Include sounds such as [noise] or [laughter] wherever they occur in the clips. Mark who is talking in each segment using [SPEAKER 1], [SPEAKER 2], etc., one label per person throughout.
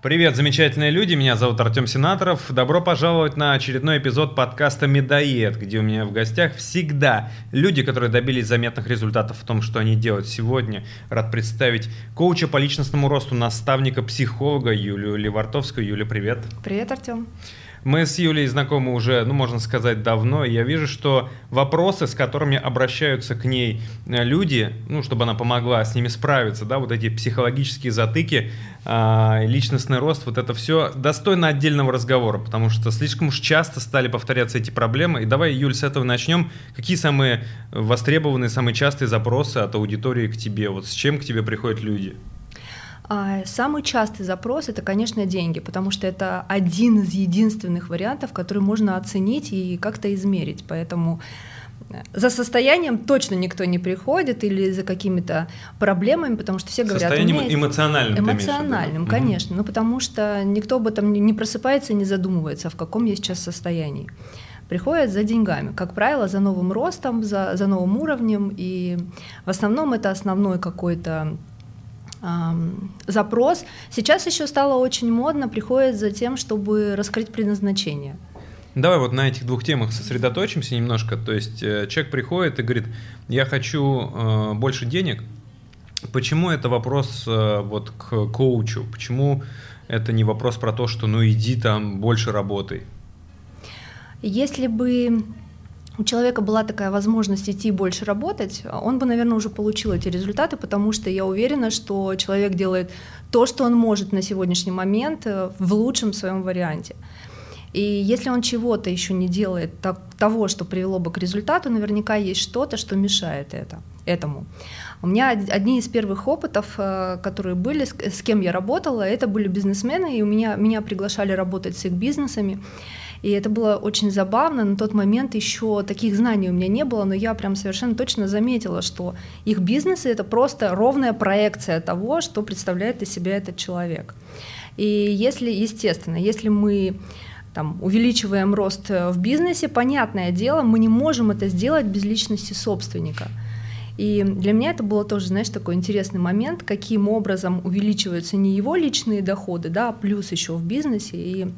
[SPEAKER 1] Привет, замечательные люди, меня зовут Артем Сенаторов. Добро пожаловать на очередной эпизод подкаста «Медоед», где у меня в гостях всегда люди, которые добились заметных результатов в том, что они делают сегодня. Рад представить коуча по личностному росту, наставника, психолога Юлию Левартовскую. Юля, привет.
[SPEAKER 2] Привет, Артем.
[SPEAKER 1] Мы с Юлей знакомы уже, ну, можно сказать, давно, и я вижу, что вопросы, с которыми обращаются к ней э, люди, ну, чтобы она помогла с ними справиться, да, вот эти психологические затыки, э, личностный рост, вот это все достойно отдельного разговора, потому что слишком уж часто стали повторяться эти проблемы. И давай, Юль, с этого начнем. Какие самые востребованные, самые частые запросы от аудитории к тебе? Вот с чем к тебе приходят люди?
[SPEAKER 2] А, самый частый запрос это, конечно, деньги, потому что это один из единственных вариантов, который можно оценить и как-то измерить. Поэтому э, за состоянием точно никто не приходит или за какими-то проблемами, потому что все говорят...
[SPEAKER 1] Состоянием есть... эмоциональным.
[SPEAKER 2] Эмоциональным, конечно. Угу. Ну, потому что никто об этом не просыпается и не задумывается, в каком я сейчас состоянии. Приходят за деньгами, как правило, за новым ростом, за, за новым уровнем, и в основном это основной какой-то запрос. Сейчас еще стало очень модно, приходит за тем, чтобы раскрыть предназначение.
[SPEAKER 1] Давай вот на этих двух темах сосредоточимся немножко. То есть э, человек приходит и говорит, я хочу э, больше денег. Почему это вопрос э, вот к коучу? Почему это не вопрос про то, что ну иди там больше работай?
[SPEAKER 2] Если бы у человека была такая возможность идти больше работать, он бы, наверное, уже получил эти результаты, потому что я уверена, что человек делает то, что он может на сегодняшний момент э, в лучшем своем варианте. И если он чего-то еще не делает так, того, что привело бы к результату, наверняка есть что-то, что мешает это, этому. У меня одни из первых опытов, э, которые были, с кем я работала, это были бизнесмены, и у меня, меня приглашали работать с их бизнесами. И это было очень забавно. На тот момент еще таких знаний у меня не было, но я прям совершенно точно заметила, что их бизнесы — это просто ровная проекция того, что представляет из себя этот человек. И если, естественно, если мы там, увеличиваем рост в бизнесе, понятное дело, мы не можем это сделать без личности собственника. И для меня это было тоже, знаешь, такой интересный момент, каким образом увеличиваются не его личные доходы, да, а плюс еще в бизнесе. И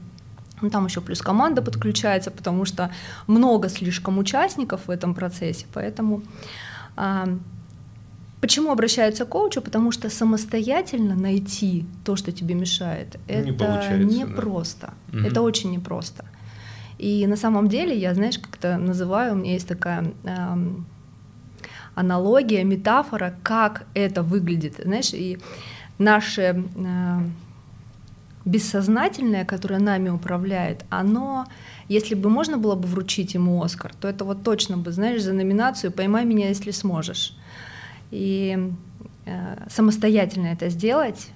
[SPEAKER 2] ну, там еще плюс команда подключается, потому что много слишком участников в этом процессе. Поэтому а, почему обращаются к коучу? Потому что самостоятельно найти то, что тебе мешает, не это непросто. Да. Угу. Это очень непросто. И на самом деле, я, знаешь, как-то называю, у меня есть такая э, аналогия, метафора, как это выглядит. Знаешь, и наши э, бессознательное, которое нами управляет, оно, если бы можно было бы вручить ему Оскар, то это вот точно бы, знаешь, за номинацию «Поймай меня, если сможешь». И э, самостоятельно это сделать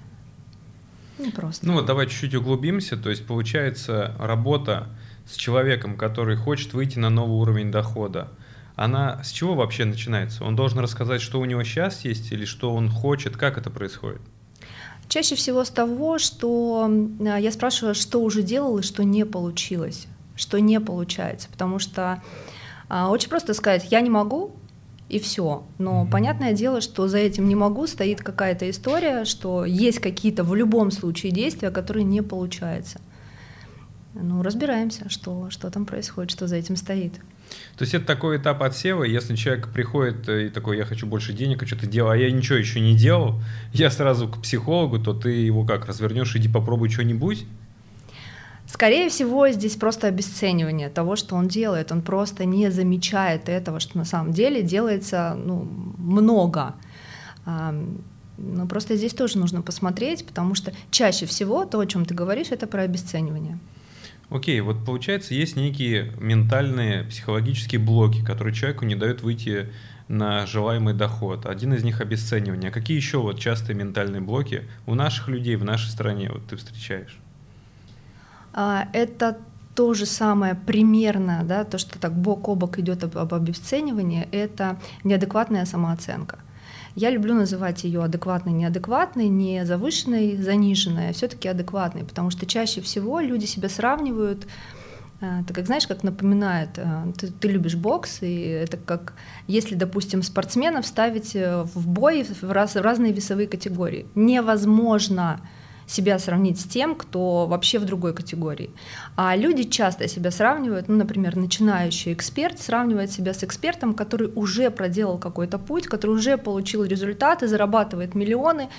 [SPEAKER 2] не просто.
[SPEAKER 1] Ну вот давай чуть-чуть углубимся. То есть получается работа с человеком, который хочет выйти на новый уровень дохода, она с чего вообще начинается? Он должен рассказать, что у него сейчас есть или что он хочет, как это происходит?
[SPEAKER 2] Чаще всего с того, что а, я спрашиваю, что уже делал и что не получилось, что не получается, потому что а, очень просто сказать, я не могу, и все. Но mm-hmm. понятное дело, что за этим не могу стоит какая-то история, что есть какие-то в любом случае действия, которые не получаются. Ну, разбираемся, что, что там происходит, что за этим стоит.
[SPEAKER 1] То есть это такой этап отсева, если человек приходит и такой, я хочу больше денег, а что-то делаю, а я ничего еще не делал, [laughs] я сразу к психологу, то ты его как, развернешь, иди попробуй что-нибудь?
[SPEAKER 2] Скорее всего, здесь просто обесценивание того, что он делает. Он просто не замечает этого, что на самом деле делается ну, много. Но просто здесь тоже нужно посмотреть, потому что чаще всего то, о чем ты говоришь, это про обесценивание.
[SPEAKER 1] Окей, вот получается, есть некие ментальные, психологические блоки, которые человеку не дают выйти на желаемый доход. Один из них обесценивание. А какие еще вот частые ментальные блоки у наших людей в нашей стране вот ты встречаешь?
[SPEAKER 2] А, это то же самое примерно, да, то, что так бок о бок идет об, об обесценивании, это неадекватная самооценка. Я люблю называть ее адекватной, неадекватной, не завышенной, заниженной, а все-таки адекватной, потому что чаще всего люди себя сравнивают э, ты как знаешь, как напоминает, э, ты, ты любишь бокс, и это как если, допустим, спортсменов ставить э, в бой в, раз, в разные весовые категории. Невозможно, себя сравнить с тем, кто вообще в другой категории. А люди часто себя сравнивают, ну, например, начинающий эксперт сравнивает себя с экспертом, который уже проделал какой-то путь, который уже получил результаты, зарабатывает миллионы.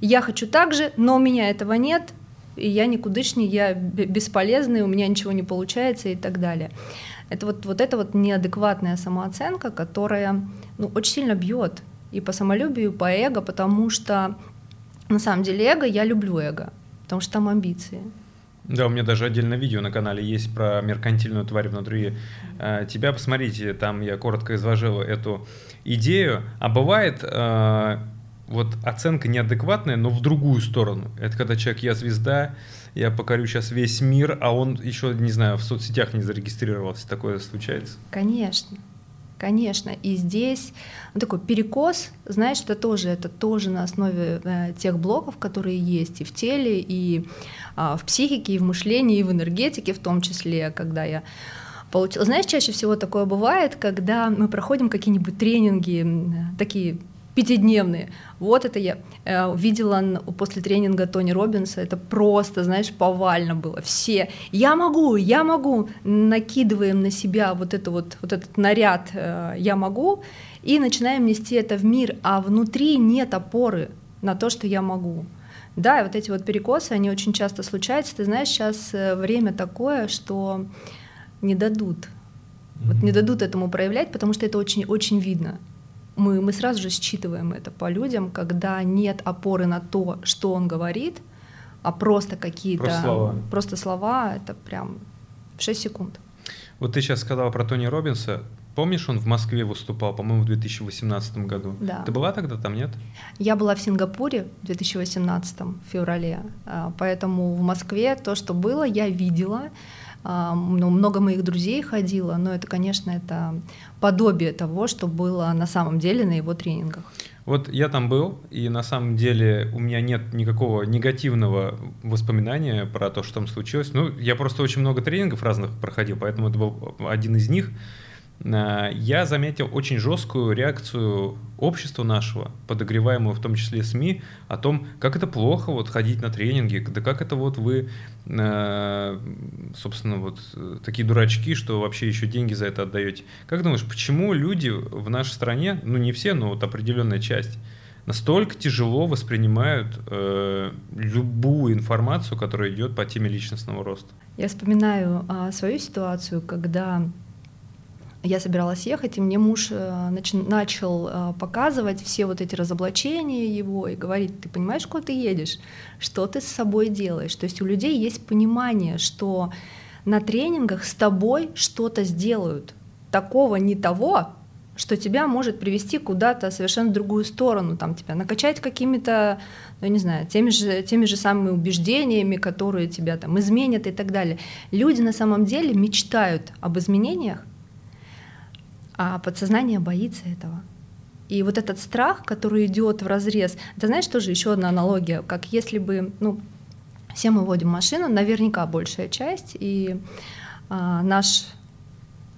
[SPEAKER 2] Я хочу так же, но у меня этого нет, и я никудышний, я бесполезный, у меня ничего не получается и так далее. Это вот, вот это вот неадекватная самооценка, которая ну, очень сильно бьет и по самолюбию, и по эго, потому что на самом деле эго, я люблю эго, потому что там амбиции.
[SPEAKER 1] Да, у меня даже отдельное видео на канале есть про меркантильную тварь внутри э, тебя. Посмотрите, там я коротко изложил эту идею. А бывает э, вот оценка неадекватная, но в другую сторону. Это когда человек «я звезда», я покорю сейчас весь мир, а он еще, не знаю, в соцсетях не зарегистрировался. Такое случается?
[SPEAKER 2] Конечно. Конечно, и здесь ну, такой перекос, знаешь, это тоже, это тоже на основе э, тех блоков, которые есть и в теле, и э, в психике, и в мышлении, и в энергетике в том числе, когда я получила. Знаешь, чаще всего такое бывает, когда мы проходим какие-нибудь тренинги, такие пятидневные. Вот это я э, видела после тренинга Тони Робинса, это просто, знаешь, повально было. Все, я могу, я могу, накидываем на себя вот, это вот, вот этот наряд э, «я могу» и начинаем нести это в мир, а внутри нет опоры на то, что я могу. Да, и вот эти вот перекосы, они очень часто случаются. Ты знаешь, сейчас э, время такое, что не дадут. Вот не дадут этому проявлять, потому что это очень-очень видно мы, мы сразу же считываем это по людям, когда нет опоры на то, что он говорит, а просто какие-то...
[SPEAKER 1] Просто слова.
[SPEAKER 2] Просто слова, это прям в 6 секунд.
[SPEAKER 1] Вот ты сейчас сказала про Тони Робинса. Помнишь, он в Москве выступал, по-моему, в 2018 году?
[SPEAKER 2] Да.
[SPEAKER 1] Ты была тогда там, нет?
[SPEAKER 2] Я была в Сингапуре в 2018 в феврале, а, поэтому в Москве то, что было, я видела. А, ну, много моих друзей ходило, но это, конечно, это подобие того, что было на самом деле на его тренингах.
[SPEAKER 1] Вот я там был, и на самом деле у меня нет никакого негативного воспоминания про то, что там случилось. Ну, я просто очень много тренингов разных проходил, поэтому это был один из них. Э, я заметил очень жесткую реакцию общества нашего, подогреваемую в том числе СМИ, о том, как это плохо вот ходить на тренинги, да как это вот вы, э, собственно, вот такие дурачки, что вообще еще деньги за это отдаете. Как думаешь, почему люди в нашей стране, ну не все, но вот определенная часть, настолько тяжело воспринимают э, любую информацию, которая идет по теме личностного роста?
[SPEAKER 2] Я вспоминаю а, свою ситуацию, когда я собиралась ехать, и мне муж э, нач начал э, показывать все вот эти разоблачения его и говорить, ты понимаешь, куда ты едешь, что ты с собой делаешь. То есть у людей есть понимание, что на тренингах с тобой что-то сделают. Такого не того, что тебя может привести куда-то совершенно в другую сторону, там тебя накачать какими-то, ну, не знаю, теми же, теми же самыми убеждениями, которые тебя там изменят и так далее. Люди на самом деле мечтают об изменениях, а подсознание боится этого. И вот этот страх, который идет в разрез, это знаешь, тоже еще одна аналогия, как если бы, ну, все мы водим машину, наверняка большая часть, и а, наш,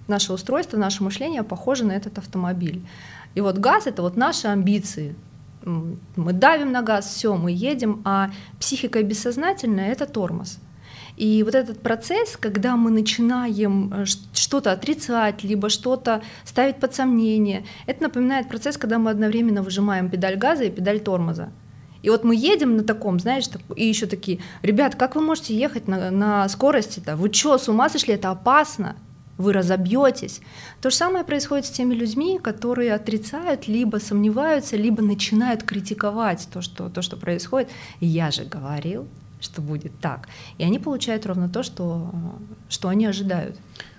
[SPEAKER 2] наше устройство, наше мышление похоже на этот автомобиль. И вот газ — это вот наши амбиции. Мы давим на газ, все, мы едем, а психика бессознательная — это тормоз. И вот этот процесс, когда мы начинаем э, что-то отрицать, либо что-то ставить под сомнение, это напоминает процесс, когда мы одновременно выжимаем педаль газа и педаль тормоза. И вот мы едем на таком, знаешь, и еще такие, ребят, как вы можете ехать на, на скорости-то? Вы что, с ума сошли? Это опасно. Вы разобьетесь. То же самое происходит с теми людьми, которые отрицают, либо сомневаются, либо начинают критиковать то, что, то, что происходит. Я же говорил, что будет так. И они получают ровно то, что, что они ожидают.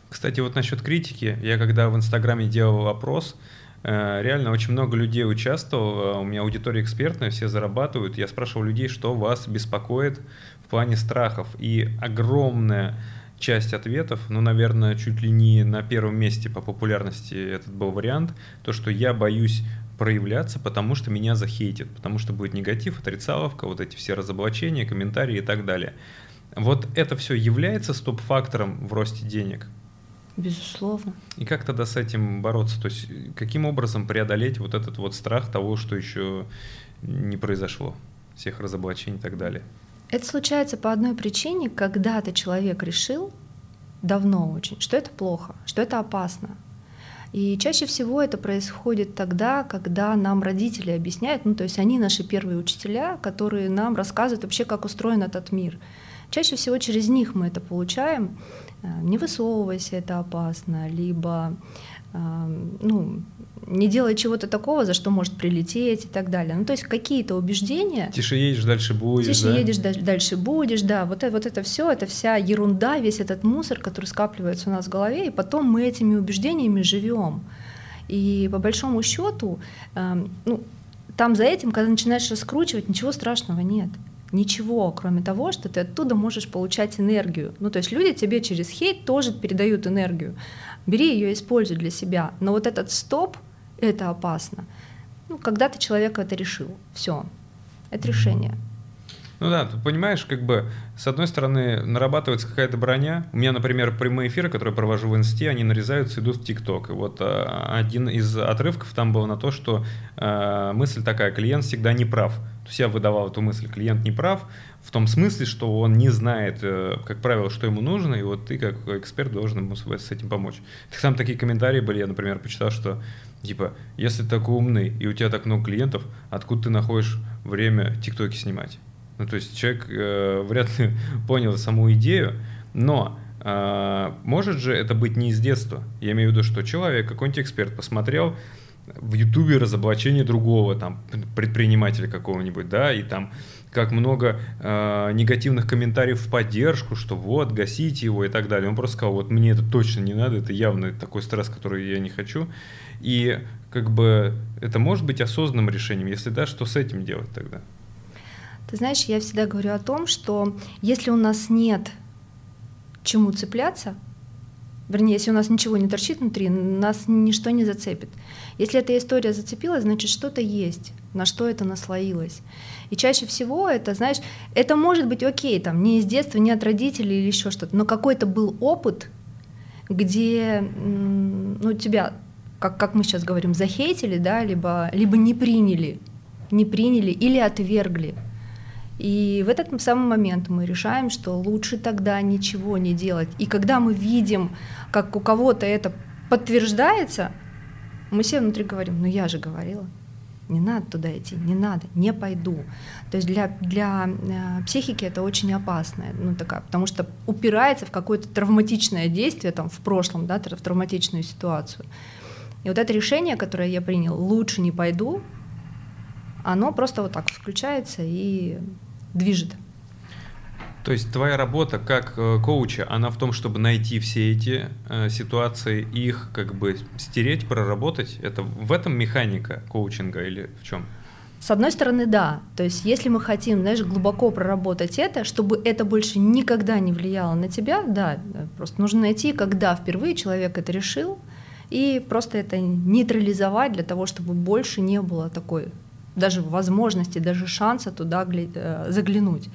[SPEAKER 1] Кстати, вот насчет критики, я когда в Инстаграме делал опрос, э, реально очень много людей участвовало, у меня аудитория экспертная, все зарабатывают. Я спрашивал людей, что вас беспокоит в плане страхов. И огромная часть ответов, ну, наверное, чуть ли не на первом месте по популярности этот был вариант, то, что я боюсь проявляться, потому что меня захейтят, потому что будет негатив, отрицаловка, вот эти все разоблачения, комментарии и так далее. Вот это все является стоп-фактором в росте денег?
[SPEAKER 2] Безусловно.
[SPEAKER 1] И как тогда с этим бороться? То есть каким образом преодолеть вот этот вот страх того, что еще не произошло, всех разоблачений и так далее?
[SPEAKER 2] Это случается по одной причине, когда-то человек решил, давно очень, что это плохо, что это опасно. И чаще всего это происходит тогда, когда нам родители объясняют, ну то есть они наши первые учителя, которые нам рассказывают вообще, как устроен этот мир. Чаще всего через них мы это получаем. Э, не высовывайся, это опасно, либо ну, не делай чего-то такого, за что может прилететь и так далее. Ну, то есть какие-то убеждения.
[SPEAKER 1] Тише едешь, дальше будешь.
[SPEAKER 2] Тише да? едешь, дальше будешь, да. Вот, это, вот это все, это вся ерунда, весь этот мусор, который скапливается у нас в голове, и потом мы этими убеждениями живем. И по большому счету, э, ну, там за этим, когда начинаешь раскручивать, ничего страшного нет. Ничего, кроме того, что ты оттуда можешь получать энергию. Ну, то есть люди тебе через хейт тоже передают энергию бери ее, используй для себя. Но вот этот стоп, это опасно. Ну, когда-то человек это решил, все, это решение.
[SPEAKER 1] Ну да, ты понимаешь, как бы, с одной стороны, нарабатывается какая-то броня. У меня, например, прямые эфиры, которые провожу в инсте, они нарезаются, идут в ТикТок. И вот а, один из отрывков там был на то, что а, мысль такая, клиент всегда не прав. То есть я выдавал эту мысль, клиент не прав, в том смысле, что он не знает, э, как правило, что ему нужно, и вот ты как эксперт должен ему с этим помочь. Там такие комментарии были, я, например, почитал, что типа, если ты такой умный, и у тебя так много клиентов, откуда ты находишь время тиктоки снимать? Ну, то есть человек э, вряд ли [laughs] понял саму идею, но э, может же это быть не из детства. Я имею в виду, что человек, какой-нибудь эксперт посмотрел в Ютубе разоблачение другого там предпринимателя какого-нибудь, да, и там как много э, негативных комментариев в поддержку, что вот, гасите его и так далее. Он просто сказал, вот мне это точно не надо, это явно такой стресс, который я не хочу. И как бы это может быть осознанным решением, если да, что с этим делать тогда?
[SPEAKER 2] Ты знаешь, я всегда говорю о том, что если у нас нет чему цепляться, вернее, если у нас ничего не торчит внутри, нас ничто не зацепит. Если эта история зацепилась, значит, что-то есть, на что это наслоилось. И чаще всего это, знаешь, это может быть окей, там, не из детства, не от родителей или еще что-то, но какой-то был опыт, где ну, тебя, как, как мы сейчас говорим, захейтили, да, либо, либо не приняли, не приняли или отвергли. И в этот самый момент мы решаем, что лучше тогда ничего не делать. И когда мы видим, как у кого-то это подтверждается, мы все внутри говорим, ну я же говорила, не надо туда идти, не надо, не пойду. То есть для, для э, психики это очень опасно, ну, такая, потому что упирается в какое-то травматичное действие там, в прошлом, да, в травматичную ситуацию. И вот это решение, которое я принял, лучше не пойду, оно просто вот так включается и движет.
[SPEAKER 1] То есть твоя работа как э, коуча, она в том, чтобы найти все эти э, ситуации, их как бы стереть, проработать. Это в этом механика коучинга или в чем?
[SPEAKER 2] С одной стороны, да. То есть, если мы хотим, знаешь, глубоко проработать это, чтобы это больше никогда не влияло на тебя, да, просто нужно найти, когда впервые человек это решил, и просто это нейтрализовать для того, чтобы больше не было такой даже возможности, даже шанса туда э, заглянуть.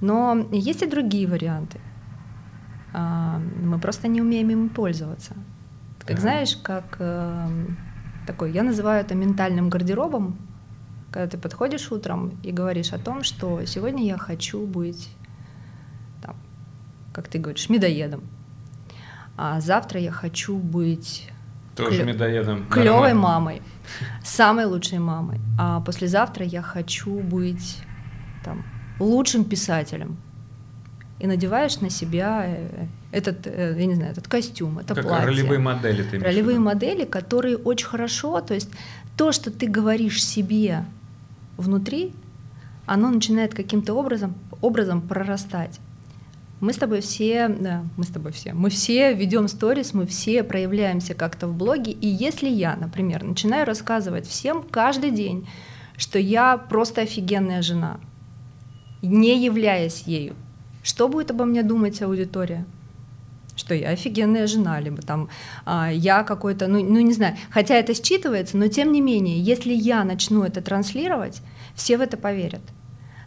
[SPEAKER 2] Но есть и другие варианты. А, мы просто не умеем им пользоваться. Как знаешь, как э, такой, я называю это ментальным гардеробом, когда ты подходишь утром и говоришь о том, что сегодня я хочу быть, там, как ты говоришь, медоедом, а завтра я хочу быть
[SPEAKER 1] тоже клё- медоедом.
[SPEAKER 2] Клевой мамой, самой лучшей мамой. А послезавтра я хочу быть там лучшим писателем. И надеваешь на себя э, этот, э, я не знаю, этот костюм, это как платье.
[SPEAKER 1] ролевые модели ты
[SPEAKER 2] Ролевые модели, которые очень хорошо, то есть то, что ты говоришь себе внутри, оно начинает каким-то образом, образом прорастать. Мы с тобой все, да, мы с тобой все, мы все ведем сторис, мы все проявляемся как-то в блоге, и если я, например, начинаю рассказывать всем каждый день, что я просто офигенная жена, не являясь ею. Что будет обо мне думать аудитория? Что я офигенная жена, либо там а, я какой-то, ну, ну не знаю, хотя это считывается, но тем не менее, если я начну это транслировать, все в это поверят.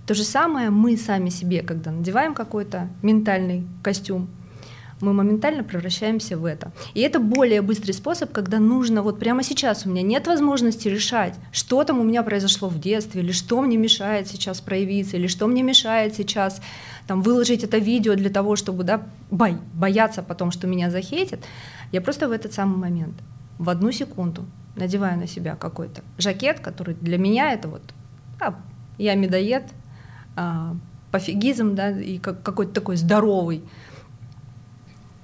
[SPEAKER 2] То же самое мы сами себе, когда надеваем какой-то ментальный костюм, мы моментально превращаемся в это. И это более быстрый способ, когда нужно, вот прямо сейчас у меня нет возможности решать, что там у меня произошло в детстве, или что мне мешает сейчас проявиться, или что мне мешает сейчас там, выложить это видео для того, чтобы да, бо бояться потом, что меня захейтят. Я просто в этот самый момент, в одну секунду, надеваю на себя какой-то жакет, который для меня это вот, а, я медоед, а, пофигизм, да, и как, какой-то такой здоровый.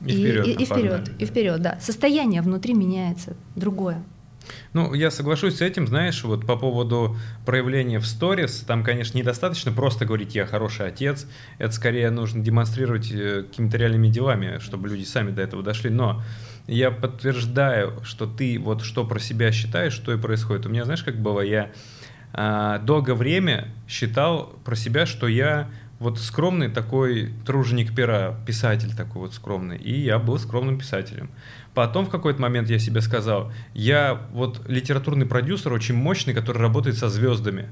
[SPEAKER 1] И, и вперед,
[SPEAKER 2] и, и вперед, и вперед, да. Состояние внутри меняется, другое.
[SPEAKER 1] Ну, я соглашусь с этим, знаешь, вот по поводу проявления в сторис, там, конечно, недостаточно просто говорить «я хороший отец», это скорее нужно демонстрировать э, какими-то реальными делами, чтобы люди сами до этого дошли, но я подтверждаю, что ты вот что про себя считаешь, что и происходит. У меня, знаешь, как было, я долгое время считал про себя, что я вот скромный такой труженик пера, писатель такой вот скромный, и я был скромным писателем. Потом в какой-то момент я себе сказал, я вот литературный продюсер очень мощный, который работает со звездами.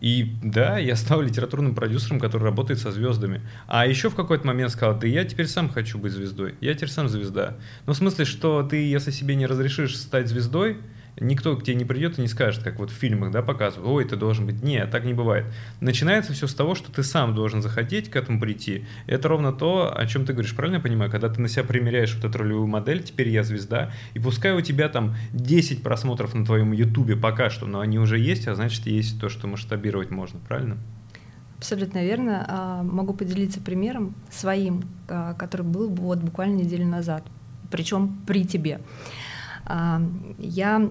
[SPEAKER 1] И да, я стал литературным продюсером, который работает со звездами. А еще в какой-то момент сказал, да я теперь сам хочу быть звездой. Я теперь сам звезда. Ну, в смысле, что ты, если себе не разрешишь стать звездой, никто к тебе не придет и не скажет, как вот в фильмах, да, показывают, ой, ты должен быть. Нет, так не бывает. Начинается все с того, что ты сам должен захотеть к этому прийти. Это ровно то, о чем ты говоришь, правильно я понимаю? Когда ты на себя примеряешь вот эту ролевую модель, теперь я звезда, и пускай у тебя там 10 просмотров на твоем ютубе пока что, но они уже есть, а значит есть то, что масштабировать можно, правильно?
[SPEAKER 2] Абсолютно верно. А, могу поделиться примером своим, а, который был вот буквально неделю назад, причем при тебе. А, я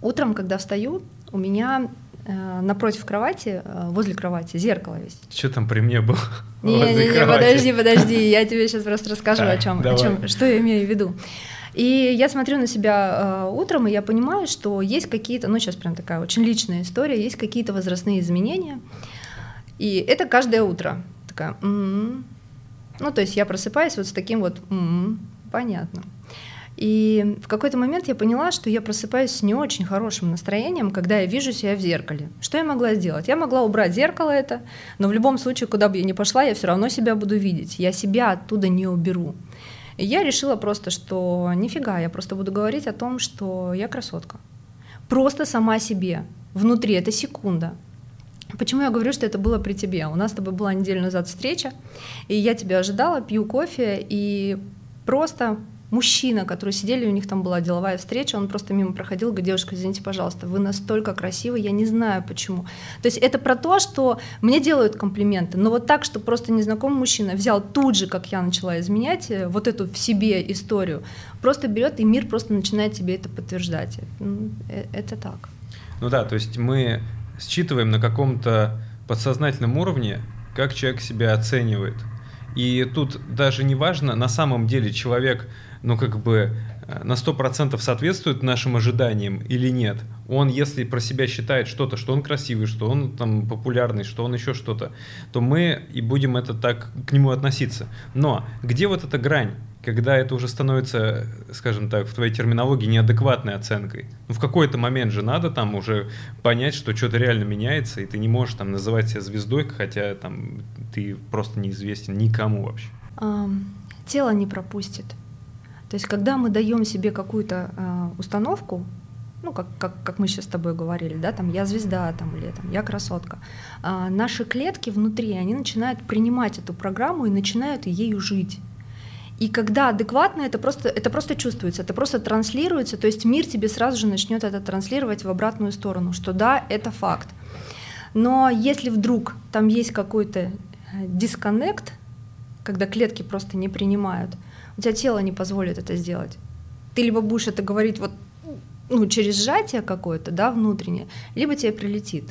[SPEAKER 2] утром, когда встаю, у меня э, напротив кровати, э, возле кровати, зеркало есть.
[SPEAKER 1] Что там при мне было? [laughs]
[SPEAKER 2] Не, не, не, подожди, подожди, я [laughs] тебе сейчас просто расскажу, о чем, о чем, что я имею в виду. И я смотрю на себя э, утром, и я понимаю, что есть какие-то, ну сейчас прям такая очень личная история, есть какие-то возрастные изменения, и это каждое утро. Такая, м-м-м. ну то есть я просыпаюсь вот с таким вот, м-м, понятно. И в какой-то момент я поняла, что я просыпаюсь с не очень хорошим настроением, когда я вижу себя в зеркале. Что я могла сделать? Я могла убрать зеркало это, но в любом случае, куда бы я ни пошла, я все равно себя буду видеть. Я себя оттуда не уберу. И я решила просто, что нифига, я просто буду говорить о том, что я красотка. Просто сама себе. Внутри, это секунда. Почему я говорю, что это было при тебе? У нас с тобой была неделю назад встреча, и я тебя ожидала, пью кофе, и просто мужчина, который сидели, у них там была деловая встреча, он просто мимо проходил, говорит, девушка, извините, пожалуйста, вы настолько красивы, я не знаю почему. То есть это про то, что мне делают комплименты, но вот так, что просто незнакомый мужчина взял тут же, как я начала изменять, э, вот эту в себе историю, просто берет и мир просто начинает тебе это подтверждать. Это, это так.
[SPEAKER 1] Ну да, то есть мы считываем на каком-то подсознательном уровне, как человек себя оценивает. И тут даже не важно, на самом деле человек ну, как бы э, на 100% соответствует нашим ожиданиям или нет. Он, если про себя считает что-то, что он красивый, что он там популярный, что он еще что-то, то мы и будем это так к нему относиться. Но где вот эта грань? когда это уже становится, скажем так, в твоей терминологии неадекватной оценкой. Ну, в какой-то момент же надо там уже понять, что что-то реально меняется, и ты не можешь там называть себя звездой, хотя там ты просто неизвестен никому вообще.
[SPEAKER 2] тело не пропустит. То есть, когда мы даем себе какую-то э, установку, ну, как, как, как мы сейчас с тобой говорили, да, там я звезда, там, или там я красотка, э, наши клетки внутри, они начинают принимать эту программу и начинают ею жить. И когда адекватно, это просто, это просто чувствуется, это просто транслируется, то есть мир тебе сразу же начнет это транслировать в обратную сторону, что да, это факт. Но если вдруг там есть какой-то э, дисконнект, когда клетки просто не принимают, у тебя тело не позволит это сделать. Ты либо будешь это говорить вот ну, через сжатие какое-то, да, внутреннее, либо тебе прилетит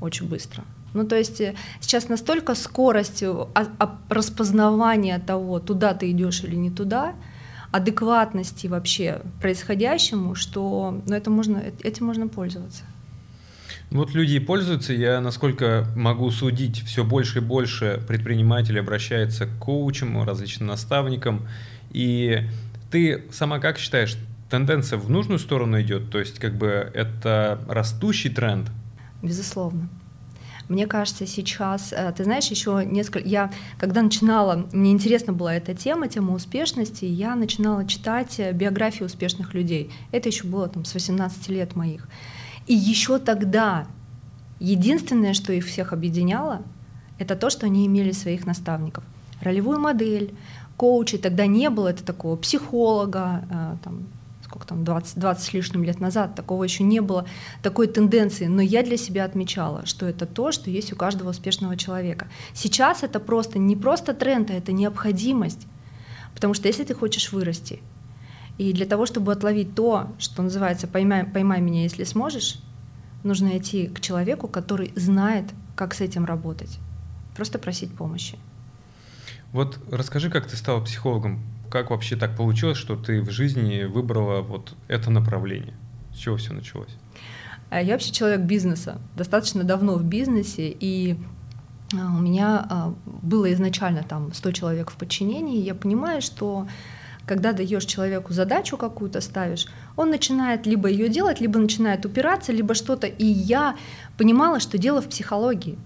[SPEAKER 2] очень быстро. Ну, то есть э, сейчас настолько скорость а, а, распознавания того, туда ты идешь или не туда, адекватности вообще происходящему, что ну, это можно, э, этим можно пользоваться.
[SPEAKER 1] Вот люди и пользуются. Я, насколько могу судить, все больше и больше предпринимателей обращаются к коучам, различным наставникам. И ты сама как считаешь, тенденция в нужную сторону идет? То есть как бы это растущий тренд?
[SPEAKER 2] Безусловно. Мне кажется, сейчас, э, ты знаешь, еще несколько... Я, когда начинала, мне интересна была эта тема, тема успешности, я начинала читать э, биографии успешных людей. Это еще было там с 18 лет моих. И еще тогда единственное, что их всех объединяло, это то, что они имели своих наставников. Ролевую модель, коучей, тогда не было это такого психолога, э, там, сколько там, 20, 20 с лишним лет назад, такого еще не было, такой тенденции, но я для себя отмечала, что это то, что есть у каждого успешного человека. Сейчас это просто не просто тренд, а это необходимость, потому что если ты хочешь вырасти, и для того, чтобы отловить то, что называется «поймай, поймай меня, если сможешь», нужно идти к человеку, который знает, как с этим работать. Просто просить помощи.
[SPEAKER 1] Вот расскажи, как ты стала психологом как вообще так получилось, что ты в жизни выбрала вот это направление? С чего все началось?
[SPEAKER 2] Э, я вообще человек бизнеса, достаточно давно в бизнесе, и э, у меня э, было изначально там 100 человек в подчинении, я понимаю, что когда даешь человеку задачу какую-то ставишь, он начинает либо ее делать, либо начинает упираться, либо что-то. И я понимала, что дело в психологии.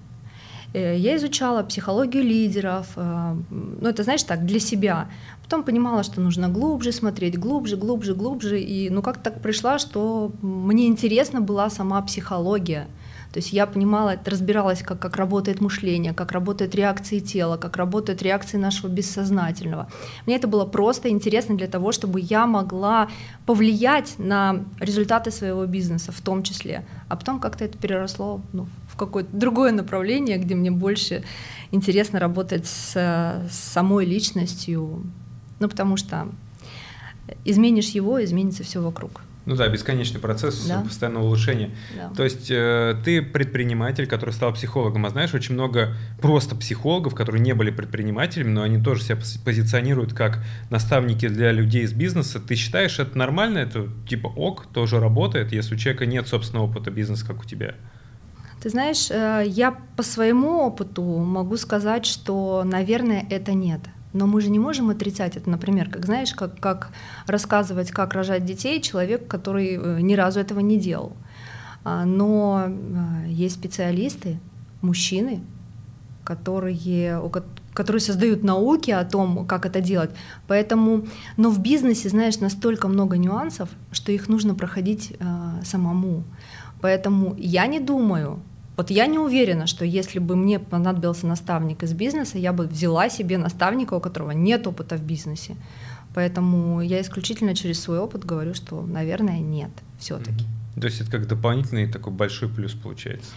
[SPEAKER 2] Я изучала психологию лидеров, ну это, знаешь, так, для себя. Потом понимала, что нужно глубже смотреть, глубже, глубже, глубже. И ну как так пришла, что мне интересна была сама психология. То есть я понимала, разбиралась, как, как работает мышление, как работают реакции тела, как работают реакции нашего бессознательного. Мне это было просто интересно для того, чтобы я могла повлиять на результаты своего бизнеса в том числе. А потом как-то это переросло ну, в какое-то другое направление, где мне больше интересно работать с, с самой личностью, ну, потому что изменишь его, изменится все вокруг.
[SPEAKER 1] Ну да, бесконечный процесс да. постоянного улучшения. Да. То есть э, ты предприниматель, который стал психологом, а знаешь, очень много просто психологов, которые не были предпринимателями, но они тоже себя позиционируют как наставники для людей из бизнеса. Ты считаешь это нормально? Это типа ок, тоже работает, если у человека нет собственного опыта бизнеса, как у тебя?
[SPEAKER 2] Ты знаешь, э, я по своему опыту могу сказать, что, наверное, это нет. Но мы же не можем отрицать это, например, как знаешь, как, как рассказывать, как рожать детей человек, который э, ни разу этого не делал. А, но э, есть специалисты, мужчины, которые, которые создают науки о том, как это делать. Поэтому, но в бизнесе, знаешь, настолько много нюансов, что их нужно проходить э, самому. Поэтому я не думаю, вот я не уверена, что если бы мне понадобился наставник из бизнеса, я бы взяла себе наставника, у которого нет опыта в бизнесе. Поэтому я исключительно через свой опыт говорю, что, наверное, нет, все-таки.
[SPEAKER 1] То есть это как дополнительный такой большой плюс получается?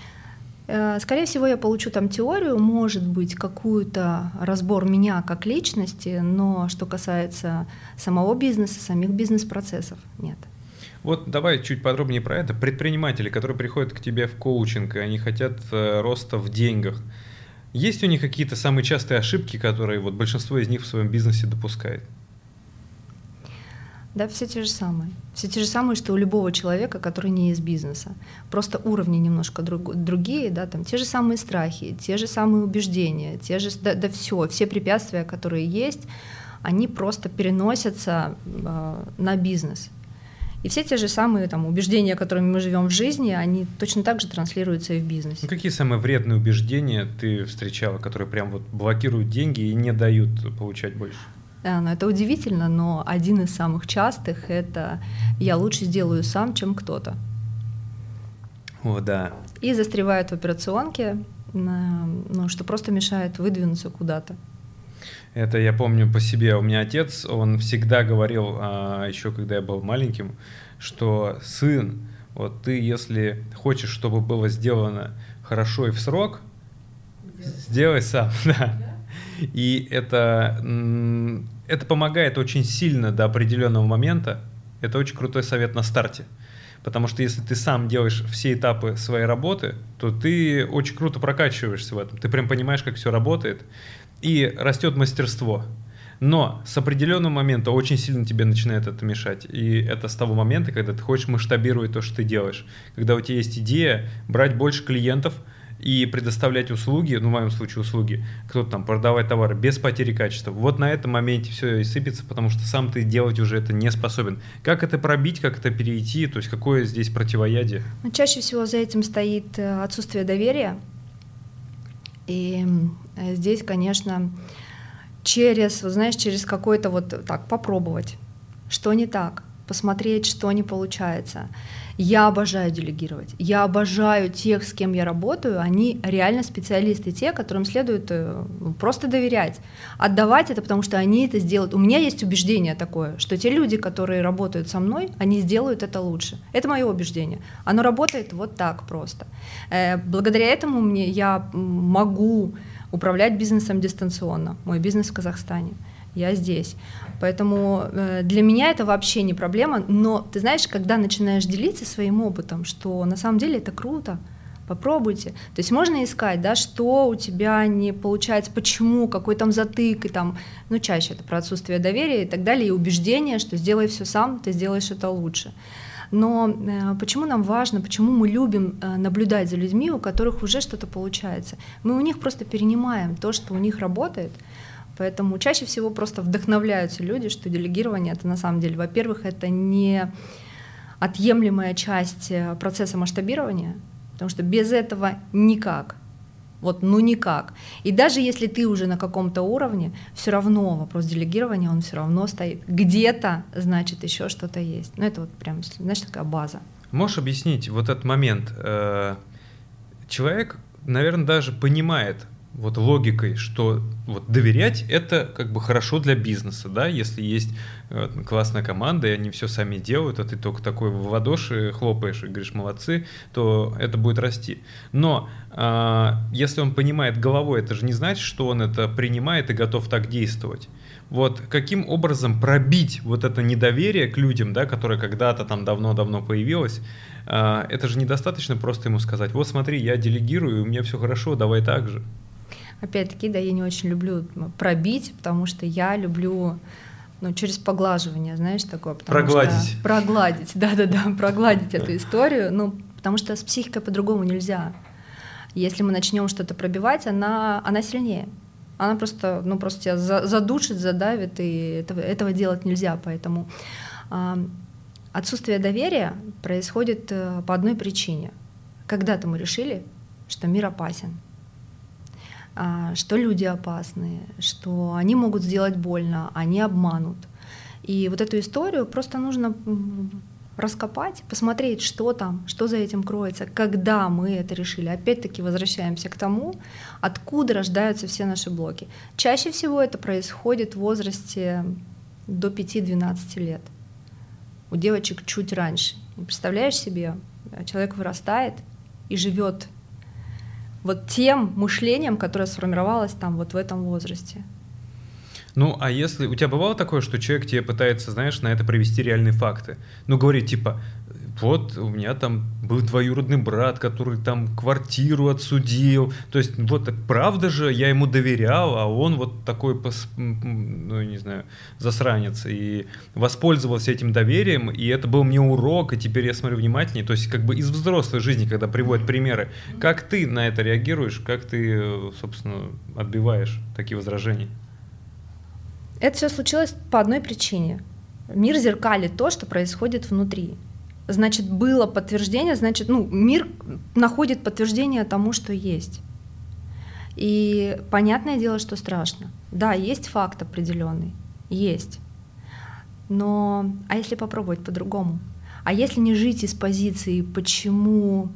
[SPEAKER 2] Э, скорее всего, я получу там теорию, может быть, какую-то разбор меня как личности, но что касается самого бизнеса, самих бизнес-процессов, нет.
[SPEAKER 1] Вот давай чуть подробнее про это. Предприниматели, которые приходят к тебе в коучинг, и они хотят э, роста в деньгах. Есть у них какие-то самые частые ошибки, которые вот большинство из них в своем бизнесе допускает?
[SPEAKER 2] Да, все те же самые. Все те же самые, что у любого человека, который не из бизнеса. Просто уровни немножко друг, другие, да, там те же самые страхи, те же самые убеждения, те же, да, да все, все препятствия, которые есть, они просто переносятся э, на бизнес. И все те же самые там, убеждения, которыми мы живем в жизни, они точно так же транслируются и в бизнесе.
[SPEAKER 1] Ну, какие самые вредные убеждения ты встречала, которые прям вот блокируют деньги и не дают получать больше?
[SPEAKER 2] Да, ну это удивительно, но один из самых частых — это «я лучше сделаю сам, чем кто-то».
[SPEAKER 1] О, да.
[SPEAKER 2] И застревают в операционке, ну, что просто мешает выдвинуться куда-то.
[SPEAKER 1] Это я помню по себе. У меня отец, он всегда говорил, а, еще когда я был маленьким, что сын, вот ты, если хочешь, чтобы было сделано хорошо и в срок, сделай сам, [laughs] да. И это, это помогает очень сильно до определенного момента. Это очень крутой совет на старте. Потому что если ты сам делаешь все этапы своей работы, то ты очень круто прокачиваешься в этом. Ты прям понимаешь, как все работает и растет мастерство. Но с определенного момента очень сильно тебе начинает это мешать. И это с того момента, когда ты хочешь масштабировать то, что ты делаешь. Когда у тебя есть идея брать больше клиентов и предоставлять услуги, ну в моем случае услуги, кто-то там продавать товары без потери качества. Вот на этом моменте все и сыпется, потому что сам ты делать уже это не способен. Как это пробить, как это перейти, то есть какое здесь противоядие?
[SPEAKER 2] Ну, чаще всего за этим стоит э, отсутствие доверия И э, здесь, конечно, через, знаешь, через какой-то вот так попробовать, что не так, посмотреть, что не получается. Я обожаю делегировать. Я обожаю тех, с кем я работаю. Они реально специалисты, те, которым следует э, просто доверять. Отдавать это, потому что они это сделают. У меня есть убеждение такое, что те люди, которые работают со мной, они сделают это лучше. Это мое убеждение. Оно работает вот так просто. Э, благодаря этому мне я могу управлять бизнесом дистанционно. Мой бизнес в Казахстане я здесь. Поэтому э, для меня это вообще не проблема. Но ты знаешь, когда начинаешь делиться своим опытом, что на самом деле это круто, попробуйте. То есть можно искать, да, что у тебя не получается, почему, какой там затык, и там, ну, чаще это про отсутствие доверия и так далее, и убеждение, что сделай все сам, ты сделаешь это лучше. Но э, почему нам важно, почему мы любим э, наблюдать за людьми, у которых уже что-то получается? Мы у них просто перенимаем то, что у них работает, Поэтому чаще всего просто вдохновляются люди, что делегирование это на самом деле, во-первых, это не отъемлемая часть э, процесса масштабирования, потому что без этого никак. Вот, ну никак. И даже если ты уже на каком-то уровне, все равно вопрос делегирования, он все равно стоит. Где-то, значит, еще что-то есть. Ну, это вот прям, знаешь, такая база.
[SPEAKER 1] Можешь объяснить вот этот момент? Э, человек, наверное, даже понимает, вот логикой, что вот доверять это как бы хорошо для бизнеса, да, если есть э, классная команда, и они все сами делают, а ты только такой в ладоши хлопаешь и говоришь молодцы, то это будет расти. Но э, если он понимает головой, это же не значит, что он это принимает и готов так действовать. Вот каким образом пробить вот это недоверие к людям, да, которое когда-то там давно-давно появилось, э, это же недостаточно просто ему сказать, вот смотри, я делегирую, у меня все хорошо, давай так же.
[SPEAKER 2] Опять-таки, да, я не очень люблю пробить, потому что я люблю ну, через поглаживание, знаешь, такое.
[SPEAKER 1] Прогладить.
[SPEAKER 2] Что, прогладить, [laughs] да-да-да, прогладить эту историю, ну, потому что с психикой по-другому нельзя. Если мы начнем что-то пробивать, она, она сильнее. Она просто, ну, просто тебя задушит, задавит, и этого, этого делать нельзя. Поэтому э, отсутствие доверия происходит э, по одной причине. Когда-то мы решили, что мир опасен, что люди опасные, что они могут сделать больно, они обманут. И вот эту историю просто нужно раскопать, посмотреть, что там, что за этим кроется, когда мы это решили. Опять-таки возвращаемся к тому, откуда рождаются все наши блоки. Чаще всего это происходит в возрасте до 5-12 лет. У девочек чуть раньше. Представляешь себе, человек вырастает и живет вот тем мышлением, которое сформировалось там вот в этом возрасте.
[SPEAKER 1] Ну, а если у тебя бывало такое, что человек тебе пытается, знаешь, на это привести реальные факты? Ну, говорит, типа, вот у меня там был двоюродный брат, который там квартиру отсудил. То есть вот правда же, я ему доверял, а он вот такой, ну не знаю, засранец. И воспользовался этим доверием, и это был мне урок, и теперь я смотрю внимательнее. То есть как бы из взрослой жизни, когда приводят примеры, как ты на это реагируешь, как ты, собственно, отбиваешь такие возражения?
[SPEAKER 2] Это все случилось по одной причине. Мир зеркалит то, что происходит внутри значит, было подтверждение, значит, ну, мир находит подтверждение тому, что есть. И понятное дело, что страшно. Да, есть факт определенный, есть. Но, а если попробовать по-другому? А если не жить из позиции «почему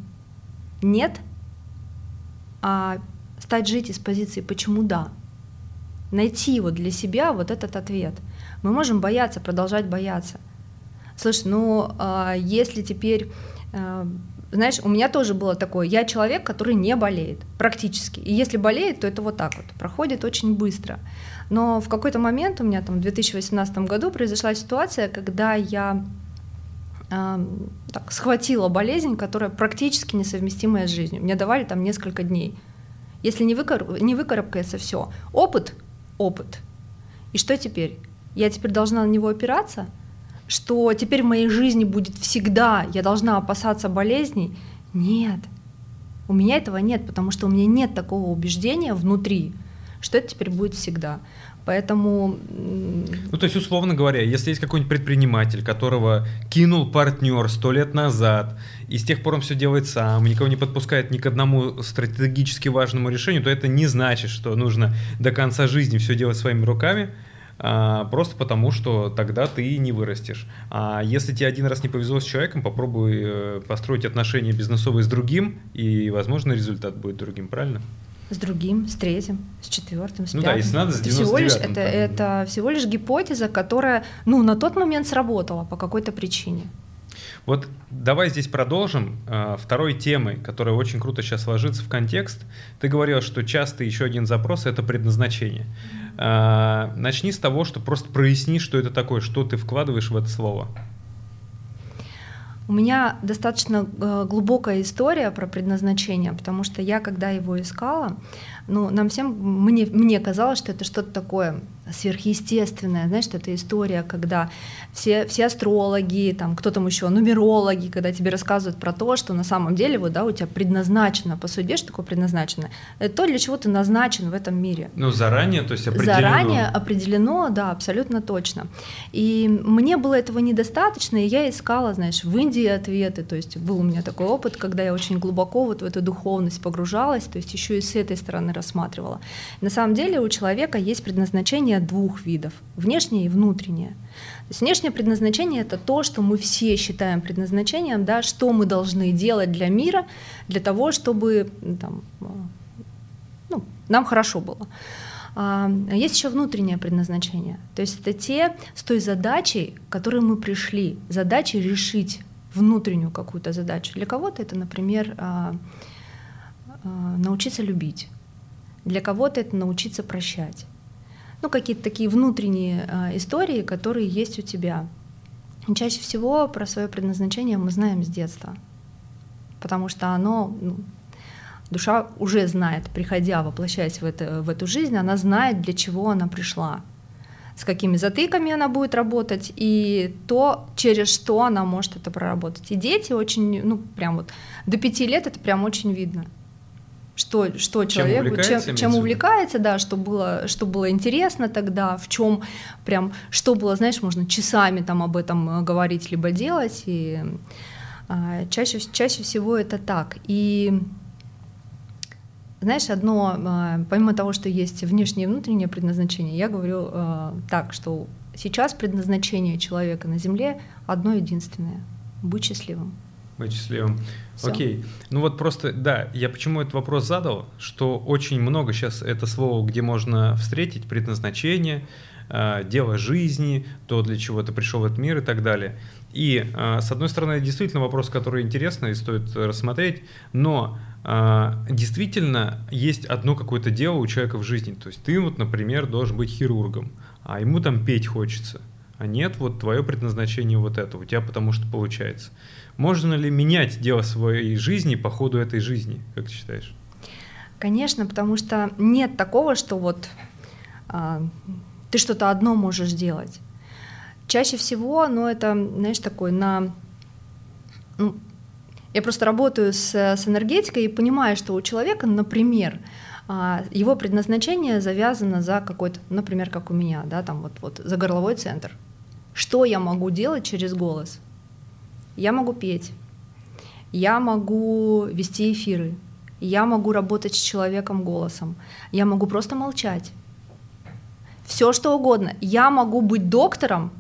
[SPEAKER 2] нет», а стать жить из позиции «почему да», найти вот для себя вот этот ответ. Мы можем бояться, продолжать бояться, Слушай, ну а, если теперь а, знаешь, у меня тоже было такое, я человек, который не болеет практически. И если болеет, то это вот так вот, проходит очень быстро. Но в какой-то момент у меня там в 2018 году произошла ситуация, когда я э, так, схватила болезнь, которая практически несовместимая с жизнью. Мне давали там несколько дней. Если не, выкар... не выкарабкается все, опыт, опыт. И что теперь? Я теперь должна на него опираться – что теперь в моей жизни будет всегда, я должна опасаться болезней. Нет, у меня этого нет, потому что у меня нет такого убеждения внутри, что это теперь будет всегда. Поэтому...
[SPEAKER 1] Ну, то есть, условно говоря, если есть какой-нибудь предприниматель, которого кинул партнер сто лет назад, и с тех пор он все делает сам, никого не подпускает ни к одному стратегически важному решению, то это не значит, что нужно до конца жизни все делать своими руками, просто потому, что тогда ты не вырастешь. А если тебе один раз не повезло с человеком, попробуй э, построить отношения бизнесовые с другим, и, возможно, результат будет другим, правильно?
[SPEAKER 2] с другим, с третьим, с четвертым, с
[SPEAKER 1] ну
[SPEAKER 2] пятым.
[SPEAKER 1] да, если надо, с
[SPEAKER 2] это всего лишь это,
[SPEAKER 1] там.
[SPEAKER 2] это всего лишь гипотеза, которая, ну, на тот момент сработала по какой-то причине.
[SPEAKER 1] Вот давай здесь продолжим э, второй темой, которая очень круто сейчас ложится в контекст. Ты говорил, что часто еще один запрос — это предназначение. Э, начни с того, что просто проясни, что это такое, что ты вкладываешь в это слово.
[SPEAKER 2] У меня достаточно э, глубокая история про предназначение, потому что я, когда его искала, ну, нам всем, мне, мне казалось, что это что-то такое сверхъестественное, знаешь, это история, когда все, все астрологи, там, кто там еще, нумерологи, когда тебе рассказывают про то, что на самом деле вот, да, у тебя предназначено, по сути, что такое предназначено? Это то, для чего ты назначен в этом мире.
[SPEAKER 1] Ну, заранее, то есть определено.
[SPEAKER 2] Заранее определено, да, абсолютно точно. И мне было этого недостаточно, и я искала, знаешь, в Индии ответы, то есть был у меня такой опыт, когда я очень глубоко вот в эту духовность погружалась, то есть еще и с этой стороны рассматривала. На самом деле у человека есть предназначение двух видов — внешнее и внутреннее. То есть внешнее предназначение — это то, что мы все считаем предназначением, да, что мы должны делать для мира, для того, чтобы там, ну, нам хорошо было. А есть еще внутреннее предназначение. То есть это те с той задачей, к которой мы пришли, задачей решить внутреннюю какую-то задачу. Для кого-то это, например, а, а, научиться любить. Для кого-то это научиться прощать. Ну, какие-то такие внутренние э, истории, которые есть у тебя. И чаще всего про свое предназначение мы знаем с детства, потому что оно, ну, душа уже знает, приходя, воплощаясь в, это, в эту жизнь, она знает, для чего она пришла, с какими затыками она будет работать, и то, через что она может это проработать. И дети очень, ну, прям вот до пяти лет это прям очень видно что, что человек, чем увлекается, чем, чем увлекается, да, что было, что было интересно тогда, в чем прям, что было, знаешь, можно часами там об этом э, говорить либо делать, и а, чаще, чаще всего это так. И знаешь, одно, а, помимо того, что есть внешнее и внутреннее предназначение, я говорю а, так, что сейчас предназначение человека на Земле одно единственное — быть счастливым.
[SPEAKER 1] Быть счастливым. Всё. Окей. Ну вот просто, да, я почему этот вопрос задал, что очень много сейчас это слово, где можно встретить предназначение, э, дело жизни, то, для чего ты пришел в этот мир и так далее. И, э, с одной стороны, действительно вопрос, который интересно и стоит рассмотреть, но э, действительно есть одно какое-то дело у человека в жизни. То есть ты вот, например, должен быть хирургом, а ему там петь хочется. А нет, вот твое предназначение вот это, у тебя потому что получается. Можно ли менять дело своей жизни по ходу этой жизни, как ты считаешь?
[SPEAKER 2] Конечно, потому что нет такого, что вот а, ты что-то одно можешь делать. Чаще всего, ну это, знаешь, такой на... Ну, я просто работаю с, с энергетикой и понимаю, что у человека, например, а, его предназначение завязано за какой-то, например, как у меня, да, там вот, вот за горловой центр. Что я могу делать через голос? Я могу петь, я могу вести эфиры, я могу работать с человеком голосом, я могу просто молчать. Все что угодно. Я могу быть доктором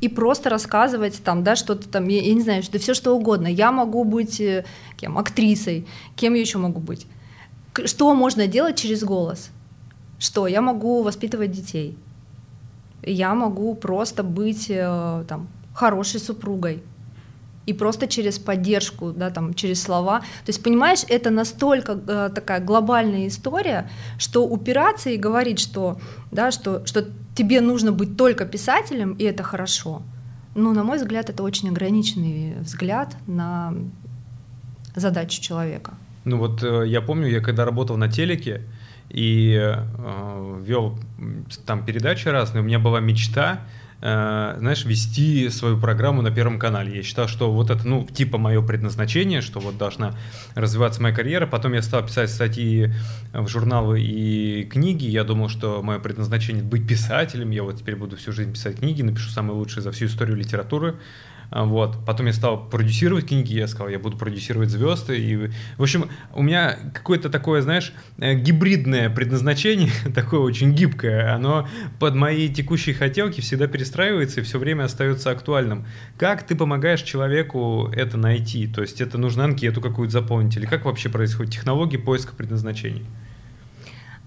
[SPEAKER 2] и просто рассказывать там, да, что-то там, я, я не знаю, что все что угодно. Я могу быть э, кем, актрисой, кем я еще могу быть. Что можно делать через голос? Что? Я могу воспитывать детей. Я могу просто быть э, там хорошей супругой и просто через поддержку, да, там, через слова. То есть, понимаешь, это настолько э, такая глобальная история, что упираться и говорить, что, да, что, что тебе нужно быть только писателем, и это хорошо. Ну, на мой взгляд, это очень ограниченный взгляд на задачу человека.
[SPEAKER 1] Ну вот э, я помню, я когда работал на телеке и э, вел там передачи разные, у меня была мечта знаешь, вести свою программу на Первом канале. Я считал, что вот это, ну, типа мое предназначение, что вот должна развиваться моя карьера. Потом я стал писать статьи в журналы и книги. Я думал, что мое предназначение быть писателем. Я вот теперь буду всю жизнь писать книги, напишу самые лучшие за всю историю литературы. А, вот. Потом я стал продюсировать книги, я сказал, я буду продюсировать звезды. И, в общем, у меня какое-то такое, знаешь, э, гибридное предназначение, [laughs] такое очень гибкое, оно под мои текущие хотелки всегда перестраивается и все время остается актуальным. Как ты помогаешь человеку это найти? То есть это нужно анкету какую-то заполнить? Или как вообще происходит технология поиска предназначений?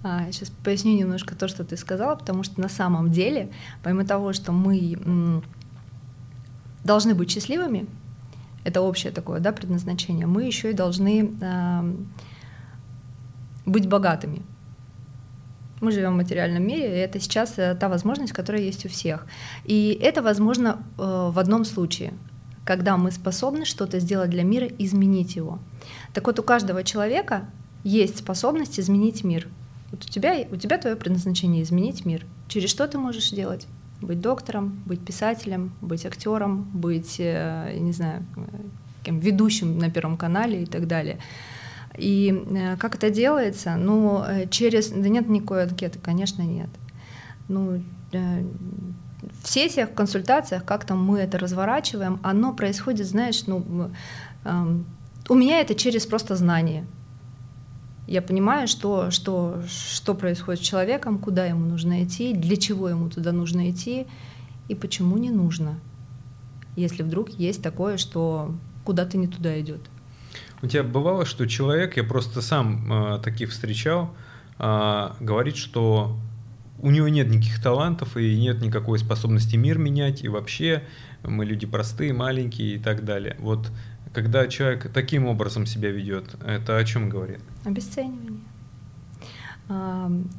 [SPEAKER 2] А, сейчас поясню немножко то, что ты сказала, потому что на самом деле, помимо того, что мы должны быть счастливыми, это общее такое да, предназначение, мы еще и должны э, быть богатыми. Мы живем в материальном мире, и это сейчас э, та возможность, которая есть у всех. И это возможно э, в одном случае, когда мы способны что-то сделать для мира, изменить его. Так вот, у каждого человека есть способность изменить мир. Вот у тебя, у тебя твое предназначение изменить мир. Через что ты можешь делать? Быть доктором, быть писателем, быть актером, быть, э, не знаю, кем, ведущим на Первом канале и так далее. И э, как это делается? Ну, э, через... Да нет никакой анкеты, конечно, нет. Ну, в сессиях, консультациях, как там мы это разворачиваем, оно происходит, знаешь, ну, эм, у меня это через просто знание я понимаю, что, что, что происходит с человеком, куда ему нужно идти, для чего ему туда нужно идти и почему не нужно, если вдруг есть такое, что куда-то не туда идет.
[SPEAKER 1] У тебя бывало, что человек, я просто сам э, таких встречал, э, говорит, что у него нет никаких талантов и нет никакой способности мир менять, и вообще мы люди простые, маленькие и так далее. Вот когда человек таким образом себя ведет, это о чем говорит?
[SPEAKER 2] Обесценивание.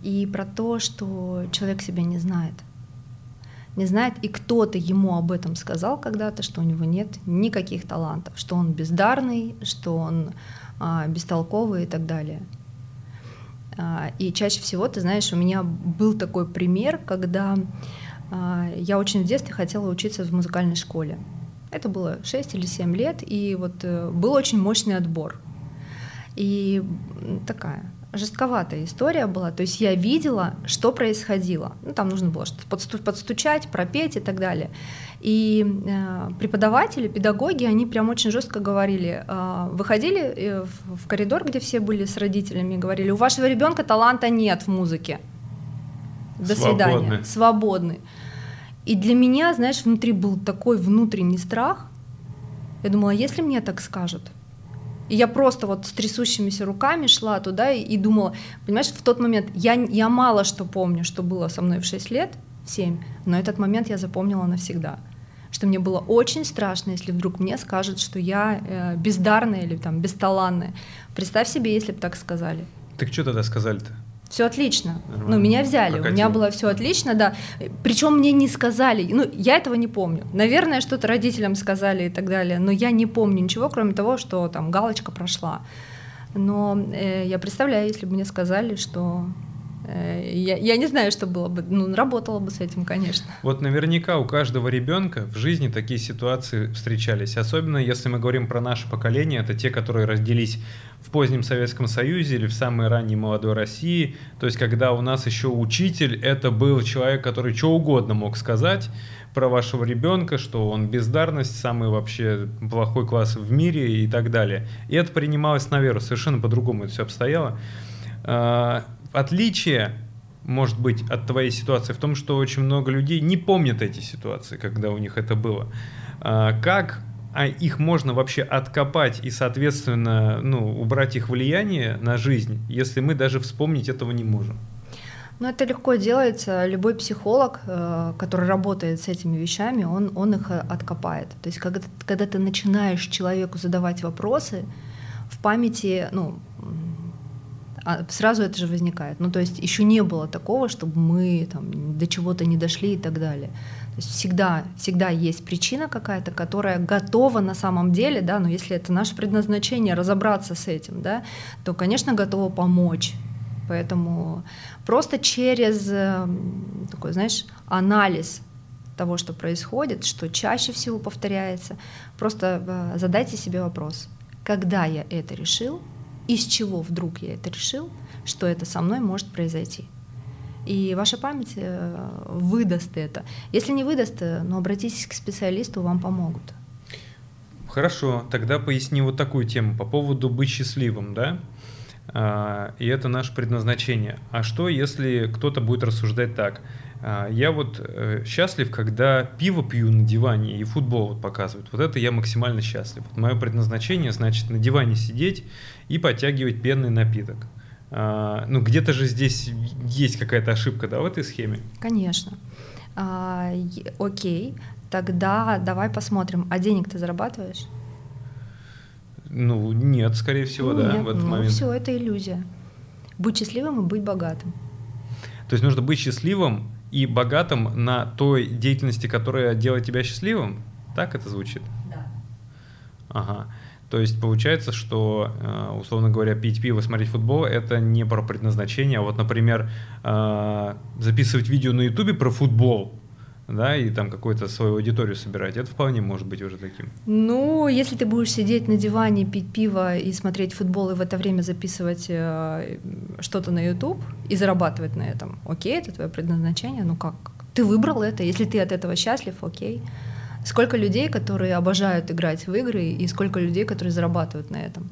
[SPEAKER 2] И про то, что человек себя не знает. Не знает, и кто-то ему об этом сказал когда-то, что у него нет никаких талантов, что он бездарный, что он а, бестолковый и так далее. А, и чаще всего, ты знаешь, у меня был такой пример, когда а, я очень в детстве хотела учиться в музыкальной школе. Это было 6 или 7 лет, и вот э, был очень мощный отбор. И такая жестковатая история была. То есть я видела, что происходило. Ну, там нужно было что-то подстучать, пропеть и так далее. И э, преподаватели, педагоги, они прям очень жестко говорили, э, выходили э, в коридор, где все были с родителями, и говорили, у вашего ребенка таланта нет в музыке. До Свободны. свидания. И для меня, знаешь, внутри был такой внутренний страх. Я думала, если мне так скажут, и я просто вот с трясущимися руками шла туда и, и думала, понимаешь, в тот момент я, я мало что помню, что было со мной в 6 лет, в 7, но этот момент я запомнила навсегда. Что мне было очень страшно, если вдруг мне скажут, что я э, бездарная или там бесталанная. Представь себе, если бы так сказали.
[SPEAKER 1] Так что тогда сказали-то?
[SPEAKER 2] Все отлично. Нормально. Ну, меня взяли, Прокатил. у меня было все отлично, да. Причем мне не сказали, ну, я этого не помню. Наверное, что-то родителям сказали и так далее, но я не помню ничего, кроме того, что там галочка прошла. Но э, я представляю, если бы мне сказали, что я, я не знаю, что было бы, ну, работала бы с этим, конечно.
[SPEAKER 1] Вот наверняка у каждого ребенка в жизни такие ситуации встречались. Особенно если мы говорим про наше поколение, это те, которые родились в позднем Советском Союзе или в самой ранней молодой России. То есть, когда у нас еще учитель, это был человек, который что угодно мог сказать про вашего ребенка, что он бездарность, самый вообще плохой класс в мире и так далее. И это принималось на веру, совершенно по-другому это все обстояло. Отличие может быть от твоей ситуации в том, что очень много людей не помнят эти ситуации, когда у них это было. А, как а их можно вообще откопать и, соответственно, ну, убрать их влияние на жизнь, если мы даже вспомнить этого не можем?
[SPEAKER 2] Ну, это легко делается. Любой психолог, э, который работает с этими вещами, он, он их э, откопает. То есть, когда, когда ты начинаешь человеку задавать вопросы, в памяти, ну, а сразу это же возникает. Ну, то есть еще не было такого, чтобы мы там, до чего-то не дошли и так далее. То есть всегда, всегда есть причина какая-то, которая готова на самом деле, да, но если это наше предназначение разобраться с этим, да, то, конечно, готова помочь. Поэтому просто через эм, такой, знаешь, анализ того, что происходит, что чаще всего повторяется, просто э, задайте себе вопрос, когда я это решил, из чего вдруг я это решил, что это со мной может произойти. И ваша память э, выдаст это. Если не выдаст, э, ну, обратитесь к специалисту, вам помогут.
[SPEAKER 1] Хорошо, тогда поясни вот такую тему по поводу быть счастливым, да? А, и это наше предназначение. А что, если кто-то будет рассуждать так? А, я вот э, счастлив, когда пиво пью на диване и футбол вот показывают. Вот это я максимально счастлив. Вот мое предназначение, значит, на диване сидеть и подтягивать пенный напиток. А, ну, где-то же здесь есть какая-то ошибка, да, в этой схеме?
[SPEAKER 2] Конечно. А, окей, тогда давай посмотрим. А денег ты зарабатываешь?
[SPEAKER 1] Ну, нет, скорее всего, ну, да,
[SPEAKER 2] нет, в этот ну, момент. Все, это иллюзия. Быть счастливым и быть богатым.
[SPEAKER 1] То есть нужно быть счастливым и богатым на той деятельности, которая делает тебя счастливым? Так это звучит?
[SPEAKER 2] Да.
[SPEAKER 1] Ага. То есть получается, что, э, условно говоря, пить пиво, смотреть футбол — это не про предназначение. А вот, например, э, записывать видео на Ютубе про футбол, да, и там какую-то свою аудиторию собирать, это вполне может быть уже таким.
[SPEAKER 2] Ну, если ты будешь сидеть на диване, пить пиво и смотреть футбол, и в это время записывать э, что-то на YouTube и зарабатывать на этом, окей, это твое предназначение, ну как? Ты выбрал это, если ты от этого счастлив, окей. Сколько людей, которые обожают играть в игры, и сколько людей, которые зарабатывают на этом.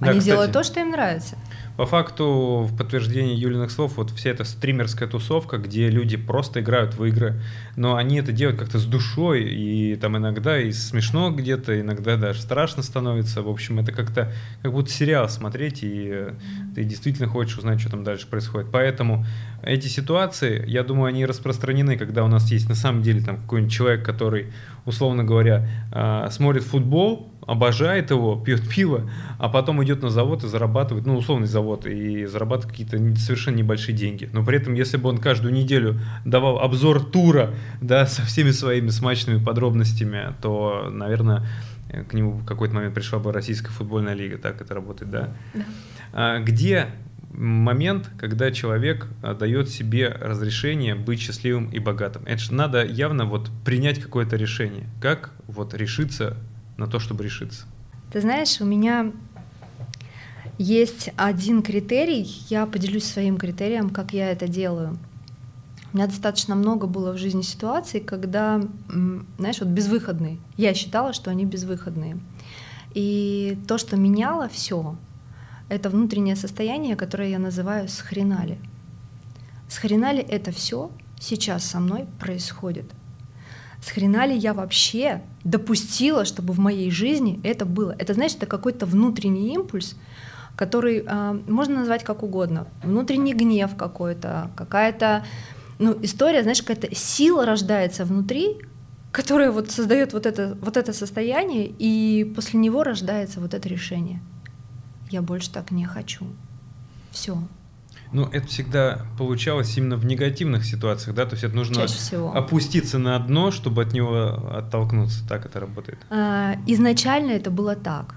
[SPEAKER 2] Они да, делают то, что им нравится.
[SPEAKER 1] По факту, в подтверждение Юлиных слов, вот вся эта стримерская тусовка, где люди просто играют в игры, но они это делают как-то с душой, и там иногда и смешно где-то, иногда даже страшно становится. В общем, это как-то как будто сериал смотреть, и ты действительно хочешь узнать, что там дальше происходит. Поэтому эти ситуации, я думаю, они распространены, когда у нас есть на самом деле там какой-нибудь человек, который, условно говоря, а, смотрит футбол, обожает его, пьет пиво, а потом идет на завод и зарабатывает, ну, условный завод, и зарабатывает какие-то совершенно небольшие деньги. Но при этом, если бы он каждую неделю давал обзор тура, да, со всеми своими смачными подробностями, то, наверное, к нему в какой-то момент пришла бы российская футбольная лига, так это работает, да?
[SPEAKER 2] Да.
[SPEAKER 1] А, где момент, когда человек а, дает себе разрешение быть счастливым и богатым. Это же надо явно вот принять какое-то решение. Как вот решиться на то, чтобы решиться?
[SPEAKER 2] Ты знаешь, у меня есть один критерий, я поделюсь своим критерием, как я это делаю. У меня достаточно много было в жизни ситуаций, когда, знаешь, вот безвыходные. Я считала, что они безвыходные. И то, что меняло все, это внутреннее состояние, которое я называю схренали. Схренали это все сейчас со мной происходит. С хрена ли я вообще допустила, чтобы в моей жизни это было? Это, знаешь, это какой-то внутренний импульс, который э, можно назвать как угодно. Внутренний гнев какой-то, какая-то ну, история, знаешь, какая-то сила рождается внутри, которая вот создает вот это, вот это состояние, и после него рождается вот это решение. Я больше так не хочу. Все,
[SPEAKER 1] ну, это всегда получалось именно в негативных ситуациях, да, то есть это нужно опуститься на дно, чтобы от него оттолкнуться. Так это работает.
[SPEAKER 2] А, изначально это было так.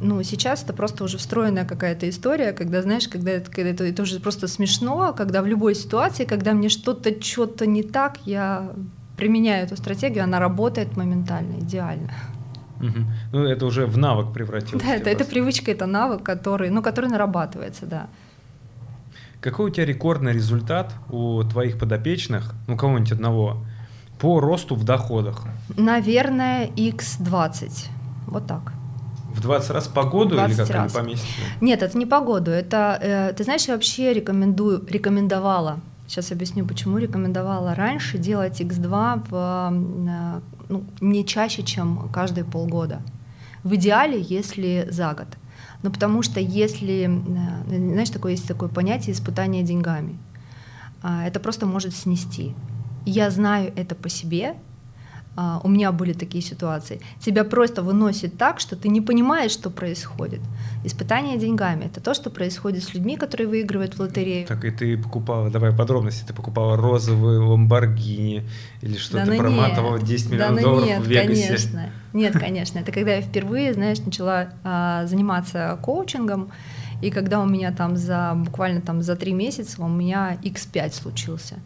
[SPEAKER 2] Ну, сейчас это просто уже встроенная какая-то история, когда, знаешь, когда это, когда это, это уже просто смешно, когда в любой ситуации, когда мне что-то, что-то не так, я применяю эту стратегию, она работает моментально, идеально.
[SPEAKER 1] Угу. Ну, это уже в навык превратилось.
[SPEAKER 2] Да, это, это привычка, это навык, который, ну, который нарабатывается, да.
[SPEAKER 1] Какой у тебя рекордный результат у твоих подопечных, ну кого-нибудь одного, по росту в доходах?
[SPEAKER 2] Наверное, x20. Вот так.
[SPEAKER 1] В 20 раз по году или как раз. по месяцу?
[SPEAKER 2] Нет, это не по году. Это, э, ты знаешь, я вообще рекомендую, рекомендовала, сейчас объясню, почему рекомендовала раньше делать X2 в, э, ну, не чаще, чем каждые полгода. В идеале, если за год. Ну, потому что если, э, знаешь, такое есть такое понятие испытания деньгами, а, это просто может снести. Я знаю это по себе, а, у меня были такие ситуации, тебя просто выносит так, что ты не понимаешь, что происходит. Испытание деньгами — это то, что происходит с людьми, которые выигрывают в лотерею.
[SPEAKER 1] Так и ты покупала, давай подробности, ты покупала розовые ламборгини или что-то, да, ну проматывала 10 миллионов да, ну долларов
[SPEAKER 2] нет,
[SPEAKER 1] в Вегасе.
[SPEAKER 2] конечно. Нет, конечно. Это когда я впервые, знаешь, начала а, заниматься коучингом, и когда у меня там за буквально там за три месяца у меня X5 случился.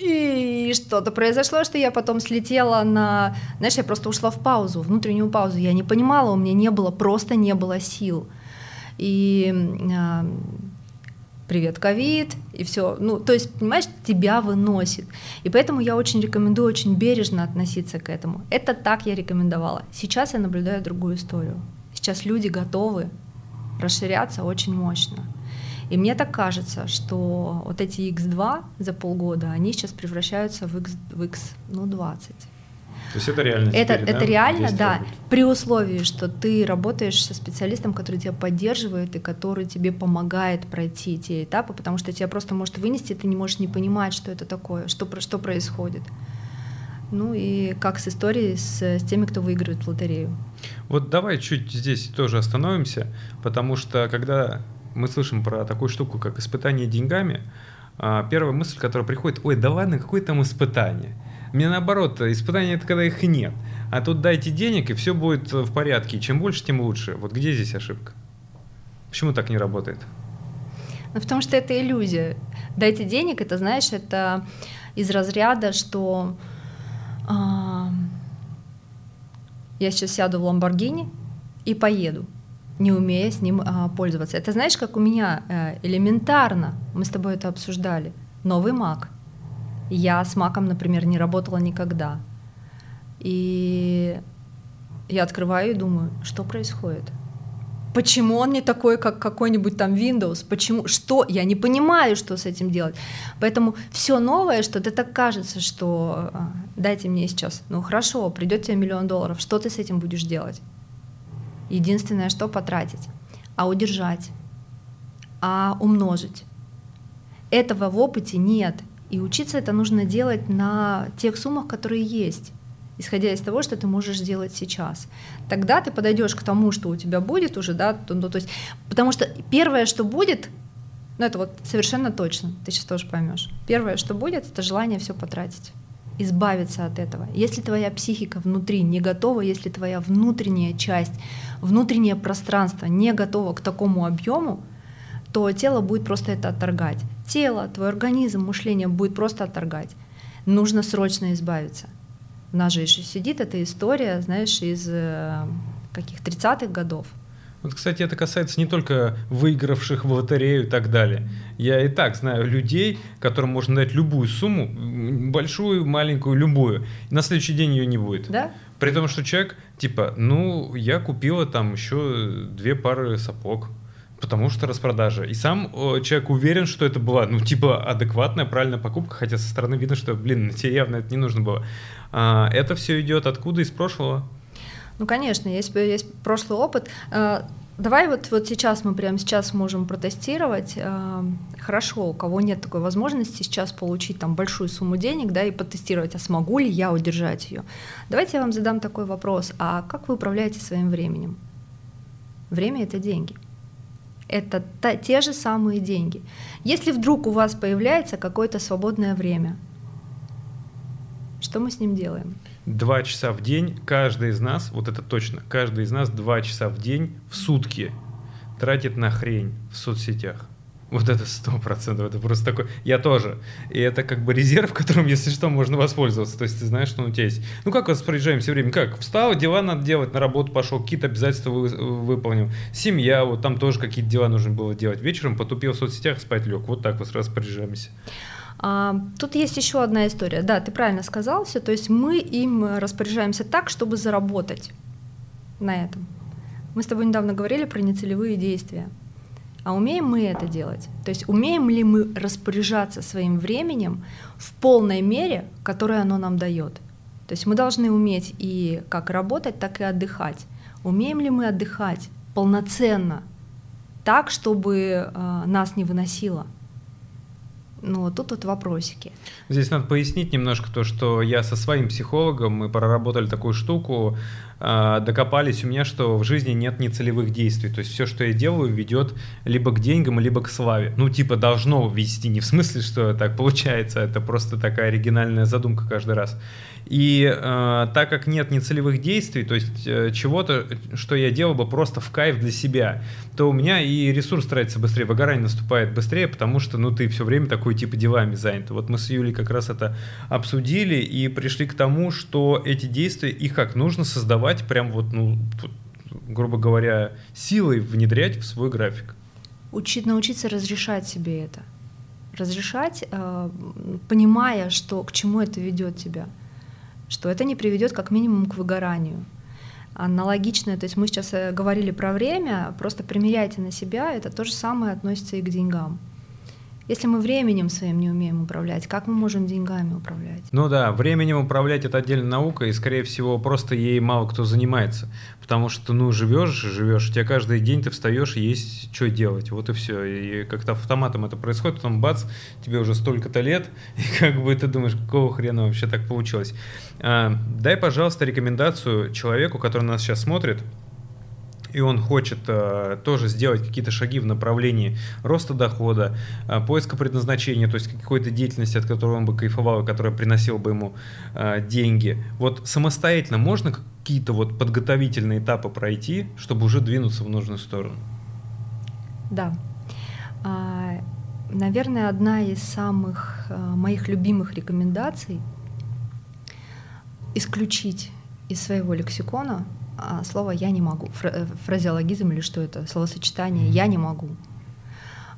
[SPEAKER 2] И что-то произошло, что я потом слетела на... Знаешь, я просто ушла в паузу, внутреннюю паузу. Я не понимала, у меня не было, просто не было сил. И э, привет, ковид, и все. Ну, то есть, понимаешь, тебя выносит. И поэтому я очень рекомендую очень бережно относиться к этому. Это так я рекомендовала. Сейчас я наблюдаю другую историю. Сейчас люди готовы расширяться очень мощно. И мне так кажется, что вот эти X2 за полгода, они сейчас превращаются в X, в X ну, 20.
[SPEAKER 1] То есть это реально
[SPEAKER 2] это,
[SPEAKER 1] теперь,
[SPEAKER 2] это
[SPEAKER 1] да,
[SPEAKER 2] реально, да, при условии, что ты работаешь со специалистом, который тебя поддерживает и который тебе помогает пройти те этапы, потому что тебя просто может вынести, ты не можешь не понимать, что это такое, что, что происходит. Ну и как с историей с, с теми, кто выигрывает в лотерею.
[SPEAKER 1] Вот давай чуть здесь тоже остановимся, потому что когда мы слышим про такую штуку, как испытание деньгами, а, первая мысль, которая приходит, ой, да ладно, какое там испытание? Мне наоборот, испытание это когда их нет. А тут дайте денег, и все будет в порядке. Чем больше, тем лучше. Вот где здесь ошибка? Почему так не работает?
[SPEAKER 2] Ну, потому что это иллюзия. Дайте денег, это, знаешь, это из разряда, что э, я сейчас сяду в Ламборгини и поеду не умея с ним а, пользоваться. Это знаешь, как у меня э, элементарно, мы с тобой это обсуждали, новый Mac. Я с Маком, например, не работала никогда. И я открываю и думаю, что происходит? Почему он не такой, как какой-нибудь там Windows? Почему? Что? Я не понимаю, что с этим делать. Поэтому все новое, что ты так кажется, что а, дайте мне сейчас, ну хорошо, придет тебе миллион долларов, что ты с этим будешь делать? Единственное, что потратить, а удержать, а умножить. Этого в опыте нет. И учиться это нужно делать на тех суммах, которые есть, исходя из того, что ты можешь сделать сейчас. Тогда ты подойдешь к тому, что у тебя будет уже, да, то, ну, то есть, потому что первое, что будет, ну это вот совершенно точно, ты сейчас тоже поймешь. Первое, что будет, это желание все потратить избавиться от этого. Если твоя психика внутри не готова, если твоя внутренняя часть, внутреннее пространство не готово к такому объему, то тело будет просто это отторгать. Тело, твой организм, мышление будет просто отторгать. Нужно срочно избавиться. У нас же еще сидит эта история, знаешь, из э, каких 30-х годов.
[SPEAKER 1] Вот, кстати, это касается не только выигравших в лотерею и так далее. Я и так знаю людей, которым можно дать любую сумму, большую, маленькую, любую. И на следующий день ее не будет.
[SPEAKER 2] Да?
[SPEAKER 1] При том, что человек, типа, ну, я купила там еще две пары сапог, потому что распродажа. И сам человек уверен, что это была, ну, типа, адекватная, правильная покупка, хотя со стороны видно, что, блин, [laughs] тебе явно это не нужно было. А, это все идет откуда? Из прошлого.
[SPEAKER 2] Ну, конечно, есть, есть прошлый опыт. А, давай вот, вот сейчас мы прямо сейчас можем протестировать. А, хорошо, у кого нет такой возможности сейчас получить там большую сумму денег, да, и потестировать, а смогу ли я удержать ее. Давайте я вам задам такой вопрос. А как вы управляете своим временем? Время — это деньги. Это та, те же самые деньги. Если вдруг у вас появляется какое-то свободное время, что мы с ним делаем?
[SPEAKER 1] Два часа в день каждый из нас, вот это точно, каждый из нас два часа в день в сутки тратит на хрень в соцсетях. Вот это сто процентов, это просто такой, я тоже. И это как бы резерв, которым, если что, можно воспользоваться. То есть ты знаешь, что у тебя есть. Ну как распоряжаемся время? Как? Встал, дела надо делать, на работу пошел, какие-то обязательства вы, выполнил. Семья, вот там тоже какие-то дела нужно было делать. Вечером потупил в соцсетях, спать лег. Вот так вот распоряжаемся.
[SPEAKER 2] А, тут есть еще одна история. Да, ты правильно сказал все. То есть мы им распоряжаемся так, чтобы заработать на этом. Мы с тобой недавно говорили про нецелевые действия. А умеем мы это делать? То есть умеем ли мы распоряжаться своим временем в полной мере, которое оно нам дает? То есть мы должны уметь и как работать, так и отдыхать. Умеем ли мы отдыхать полноценно, так, чтобы э, нас не выносило? Ну, тут вот вопросики.
[SPEAKER 1] Здесь надо пояснить немножко то, что я со своим психологом, мы проработали такую штуку, докопались у меня, что в жизни нет нецелевых действий. То есть все, что я делаю, ведет либо к деньгам, либо к славе. Ну, типа должно вести, не в смысле, что так получается, это просто такая оригинальная задумка каждый раз. И э, так как нет нецелевых действий, то есть э, чего-то, что я делал бы просто в кайф для себя, то у меня и ресурс тратится быстрее, выгорание наступает быстрее, потому что, ну, ты все время такой типа делами занят. Вот мы с Юлей как раз это обсудили и пришли к тому, что эти действия, их как нужно создавать прям вот, ну, грубо говоря, силой внедрять в свой график.
[SPEAKER 2] Учить, научиться разрешать себе это. Разрешать, э, понимая, что к чему это ведет тебя что это не приведет как минимум к выгоранию. Аналогично, то есть мы сейчас э, говорили про время, просто примеряйте на себя, это то же самое относится и к деньгам. Если мы временем своим не умеем управлять, как мы можем деньгами управлять?
[SPEAKER 1] Ну да, временем управлять это отдельная наука, и, скорее всего, просто ей мало кто занимается. Потому что, ну, живешь, живешь, у тебя каждый день ты встаешь, есть что делать, вот и все. И как-то автоматом это происходит, потом бац, тебе уже столько-то лет, [laughs] и как бы ты думаешь, какого хрена вообще так получилось. А, дай, пожалуйста, рекомендацию человеку, который нас сейчас смотрит, и он хочет э, тоже сделать какие-то шаги в направлении роста дохода, э, поиска предназначения, то есть какой-то деятельности, от которой он бы кайфовал, и которая приносила бы ему э, деньги. Вот самостоятельно можно какие-то вот подготовительные этапы пройти, чтобы уже двинуться в нужную сторону?
[SPEAKER 2] Да. А, наверное, одна из самых моих любимых рекомендаций исключить из своего лексикона слово «я не могу», э, фразеологизм или что это, словосочетание «я не могу».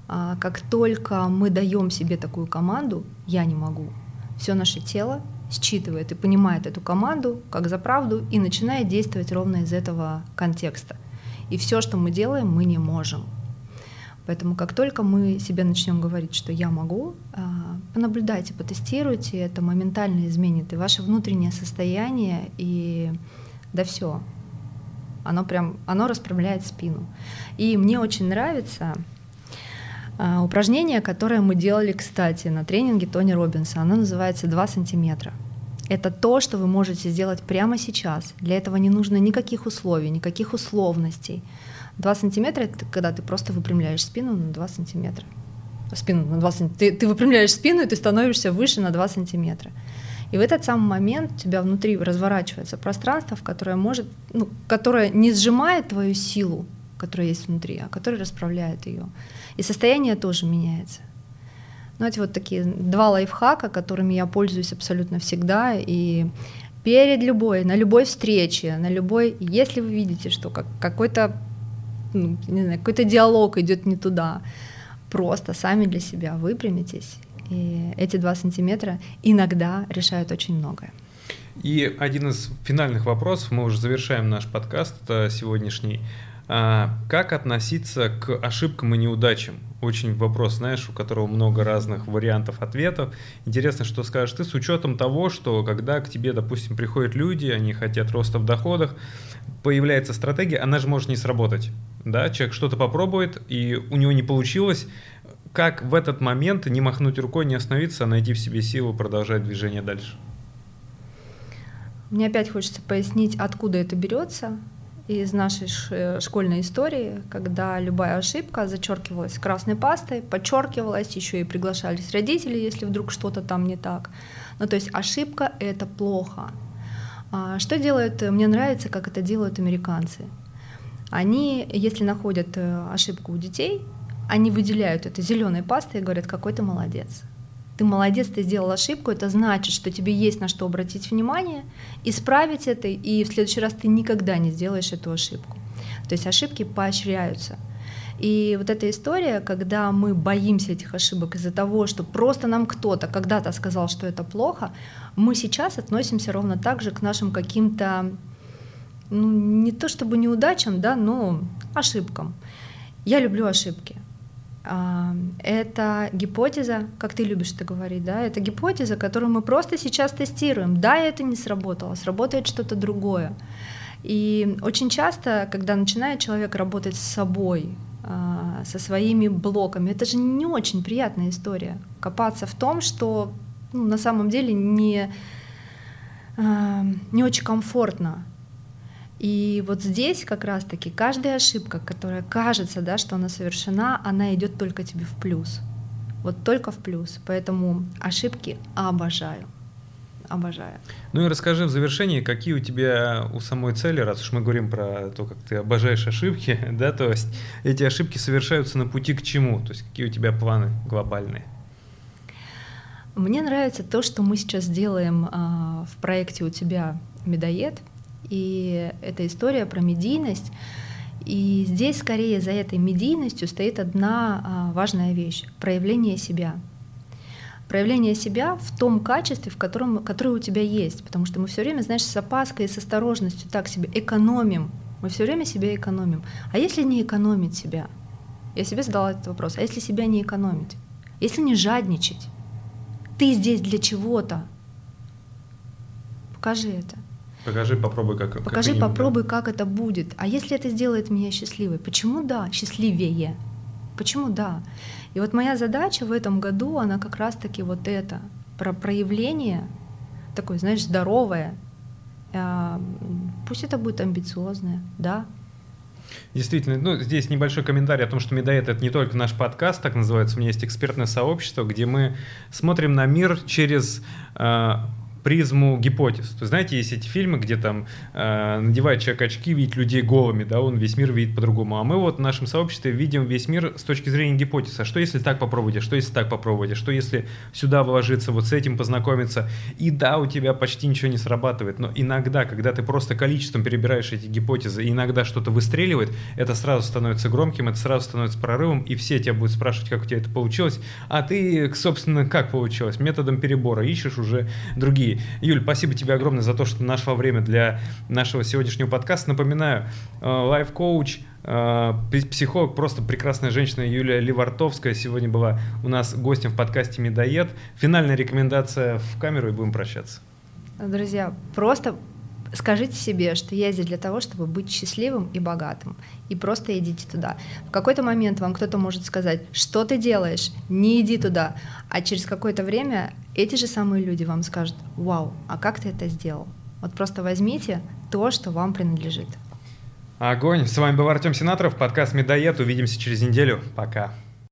[SPEAKER 2] А, как только мы даем себе такую команду «я не могу», все наше тело считывает и понимает эту команду как за правду и начинает действовать ровно из этого контекста. И все, что мы делаем, мы не можем. Поэтому как только мы себе начнем говорить, что я могу, а, понаблюдайте, потестируйте, это моментально изменит и ваше внутреннее состояние, и да все, оно прям, оно расправляет спину. И мне очень нравится э, упражнение, которое мы делали, кстати, на тренинге Тони Робинса. Оно называется 2 сантиметра. Это то, что вы можете сделать прямо сейчас. Для этого не нужно никаких условий, никаких условностей. 2 сантиметра — это когда ты просто выпрямляешь спину на 2 сантиметра. Спину на 2 сантиметра. Ты, ты выпрямляешь спину, и ты становишься выше на 2 сантиметра. И в этот самый момент у тебя внутри разворачивается пространство, в которое может, ну, которое не сжимает твою силу, которая есть внутри, а которое расправляет ее. И состояние тоже меняется. Ну, эти вот такие два лайфхака, которыми я пользуюсь абсолютно всегда. И перед любой, на любой встрече, на любой, если вы видите, что как, какой-то ну, не знаю, какой-то диалог идет не туда, просто сами для себя выпрямитесь и эти два сантиметра иногда решают очень многое.
[SPEAKER 1] И один из финальных вопросов, мы уже завершаем наш подкаст э, сегодняшний. А, как относиться к ошибкам и неудачам? Очень вопрос, знаешь, у которого много разных вариантов ответов. Интересно, что скажешь ты с учетом того, что когда к тебе, допустим, приходят люди, они хотят роста в доходах, появляется стратегия, она же может не сработать. Да? Человек что-то попробует, и у него не получилось, как в этот момент не махнуть рукой, не остановиться, а найти в себе силу продолжать движение дальше?
[SPEAKER 2] Мне опять хочется пояснить, откуда это берется из нашей э, школьной истории, когда любая ошибка зачеркивалась красной пастой, подчеркивалась, еще и приглашались родители, если вдруг что-то там не так. Ну, то есть ошибка — это плохо. А что делают, мне нравится, как это делают американцы. Они, если находят э, ошибку у детей, они выделяют это зеленой пастой и говорят, какой ты молодец. Ты молодец, ты сделал ошибку, это значит, что тебе есть на что обратить внимание, исправить это, и в следующий раз ты никогда не сделаешь эту ошибку. То есть ошибки поощряются. И вот эта история, когда мы боимся этих ошибок из-за того, что просто нам кто-то когда-то сказал, что это плохо, мы сейчас относимся ровно так же к нашим каким-то, ну, не то чтобы неудачам, да, но ошибкам. Я люблю ошибки. Это гипотеза, как ты любишь это говорить, да, это гипотеза, которую мы просто сейчас тестируем. Да, это не сработало, сработает что-то другое. И очень часто, когда начинает человек работать с собой, а, со своими блоками, это же не очень приятная история. Копаться в том, что ну, на самом деле не, а, не очень комфортно. И вот здесь как раз-таки каждая ошибка, которая кажется, да, что она совершена, она идет только тебе в плюс. Вот только в плюс. Поэтому ошибки обожаю. Обожаю.
[SPEAKER 1] Ну и расскажи в завершении, какие у тебя у самой цели, раз уж мы говорим про то, как ты обожаешь ошибки, [laughs] да, то есть эти ошибки совершаются на пути к чему? То есть какие у тебя планы глобальные?
[SPEAKER 2] Мне нравится то, что мы сейчас делаем а, в проекте у тебя медоед, и это история про медийность. И здесь скорее за этой медийностью стоит одна а, важная вещь — проявление себя. Проявление себя в том качестве, в котором, которое у тебя есть. Потому что мы все время, знаешь, с опаской и с осторожностью так себе экономим. Мы все время себя экономим. А если не экономить себя? Я себе задала этот вопрос. А если себя не экономить? Если не жадничать? Ты здесь для чего-то. Покажи это.
[SPEAKER 1] Покажи, попробуй, как
[SPEAKER 2] Покажи,
[SPEAKER 1] как
[SPEAKER 2] попробуй, да. как это будет. А если это сделает меня счастливой? Почему да? Счастливее. Почему да? И вот моя задача в этом году, она как раз-таки вот это, про проявление, такое, знаешь, здоровое. А, пусть это будет амбициозное, да,
[SPEAKER 1] Действительно, ну, здесь небольшой комментарий о том, что Медоед — это не только наш подкаст, так называется, у меня есть экспертное сообщество, где мы смотрим на мир через э, призму гипотез. То знаете, есть эти фильмы, где там э, надевает человек очки, видит людей голыми, да, он весь мир видит по-другому. А мы вот в нашем сообществе видим весь мир с точки зрения гипотез. А что если так попробовать, а что если так попробовать, а что если сюда вложиться, вот с этим познакомиться, и да, у тебя почти ничего не срабатывает, но иногда, когда ты просто количеством перебираешь эти гипотезы, и иногда что-то выстреливает, это сразу становится громким, это сразу становится прорывом, и все тебя будут спрашивать, как у тебя это получилось, а ты, собственно, как получилось? Методом перебора ищешь уже другие Юль, спасибо тебе огромное за то, что нашло время для нашего сегодняшнего подкаста. Напоминаю, лайф-коуч, э, э, психолог, просто прекрасная женщина Юлия Ливартовская сегодня была у нас гостем в подкасте «Медоед». Финальная рекомендация в камеру и будем прощаться.
[SPEAKER 2] Друзья, просто скажите себе, что я здесь для того, чтобы быть счастливым и богатым. И просто идите туда. В какой-то момент вам кто-то может сказать, что ты делаешь, не иди туда. А через какое-то время эти же самые люди вам скажут, вау, а как ты это сделал? Вот просто возьмите то, что вам принадлежит.
[SPEAKER 1] Огонь. С вами был Артем Сенаторов, подкаст «Медоед». Увидимся через неделю. Пока.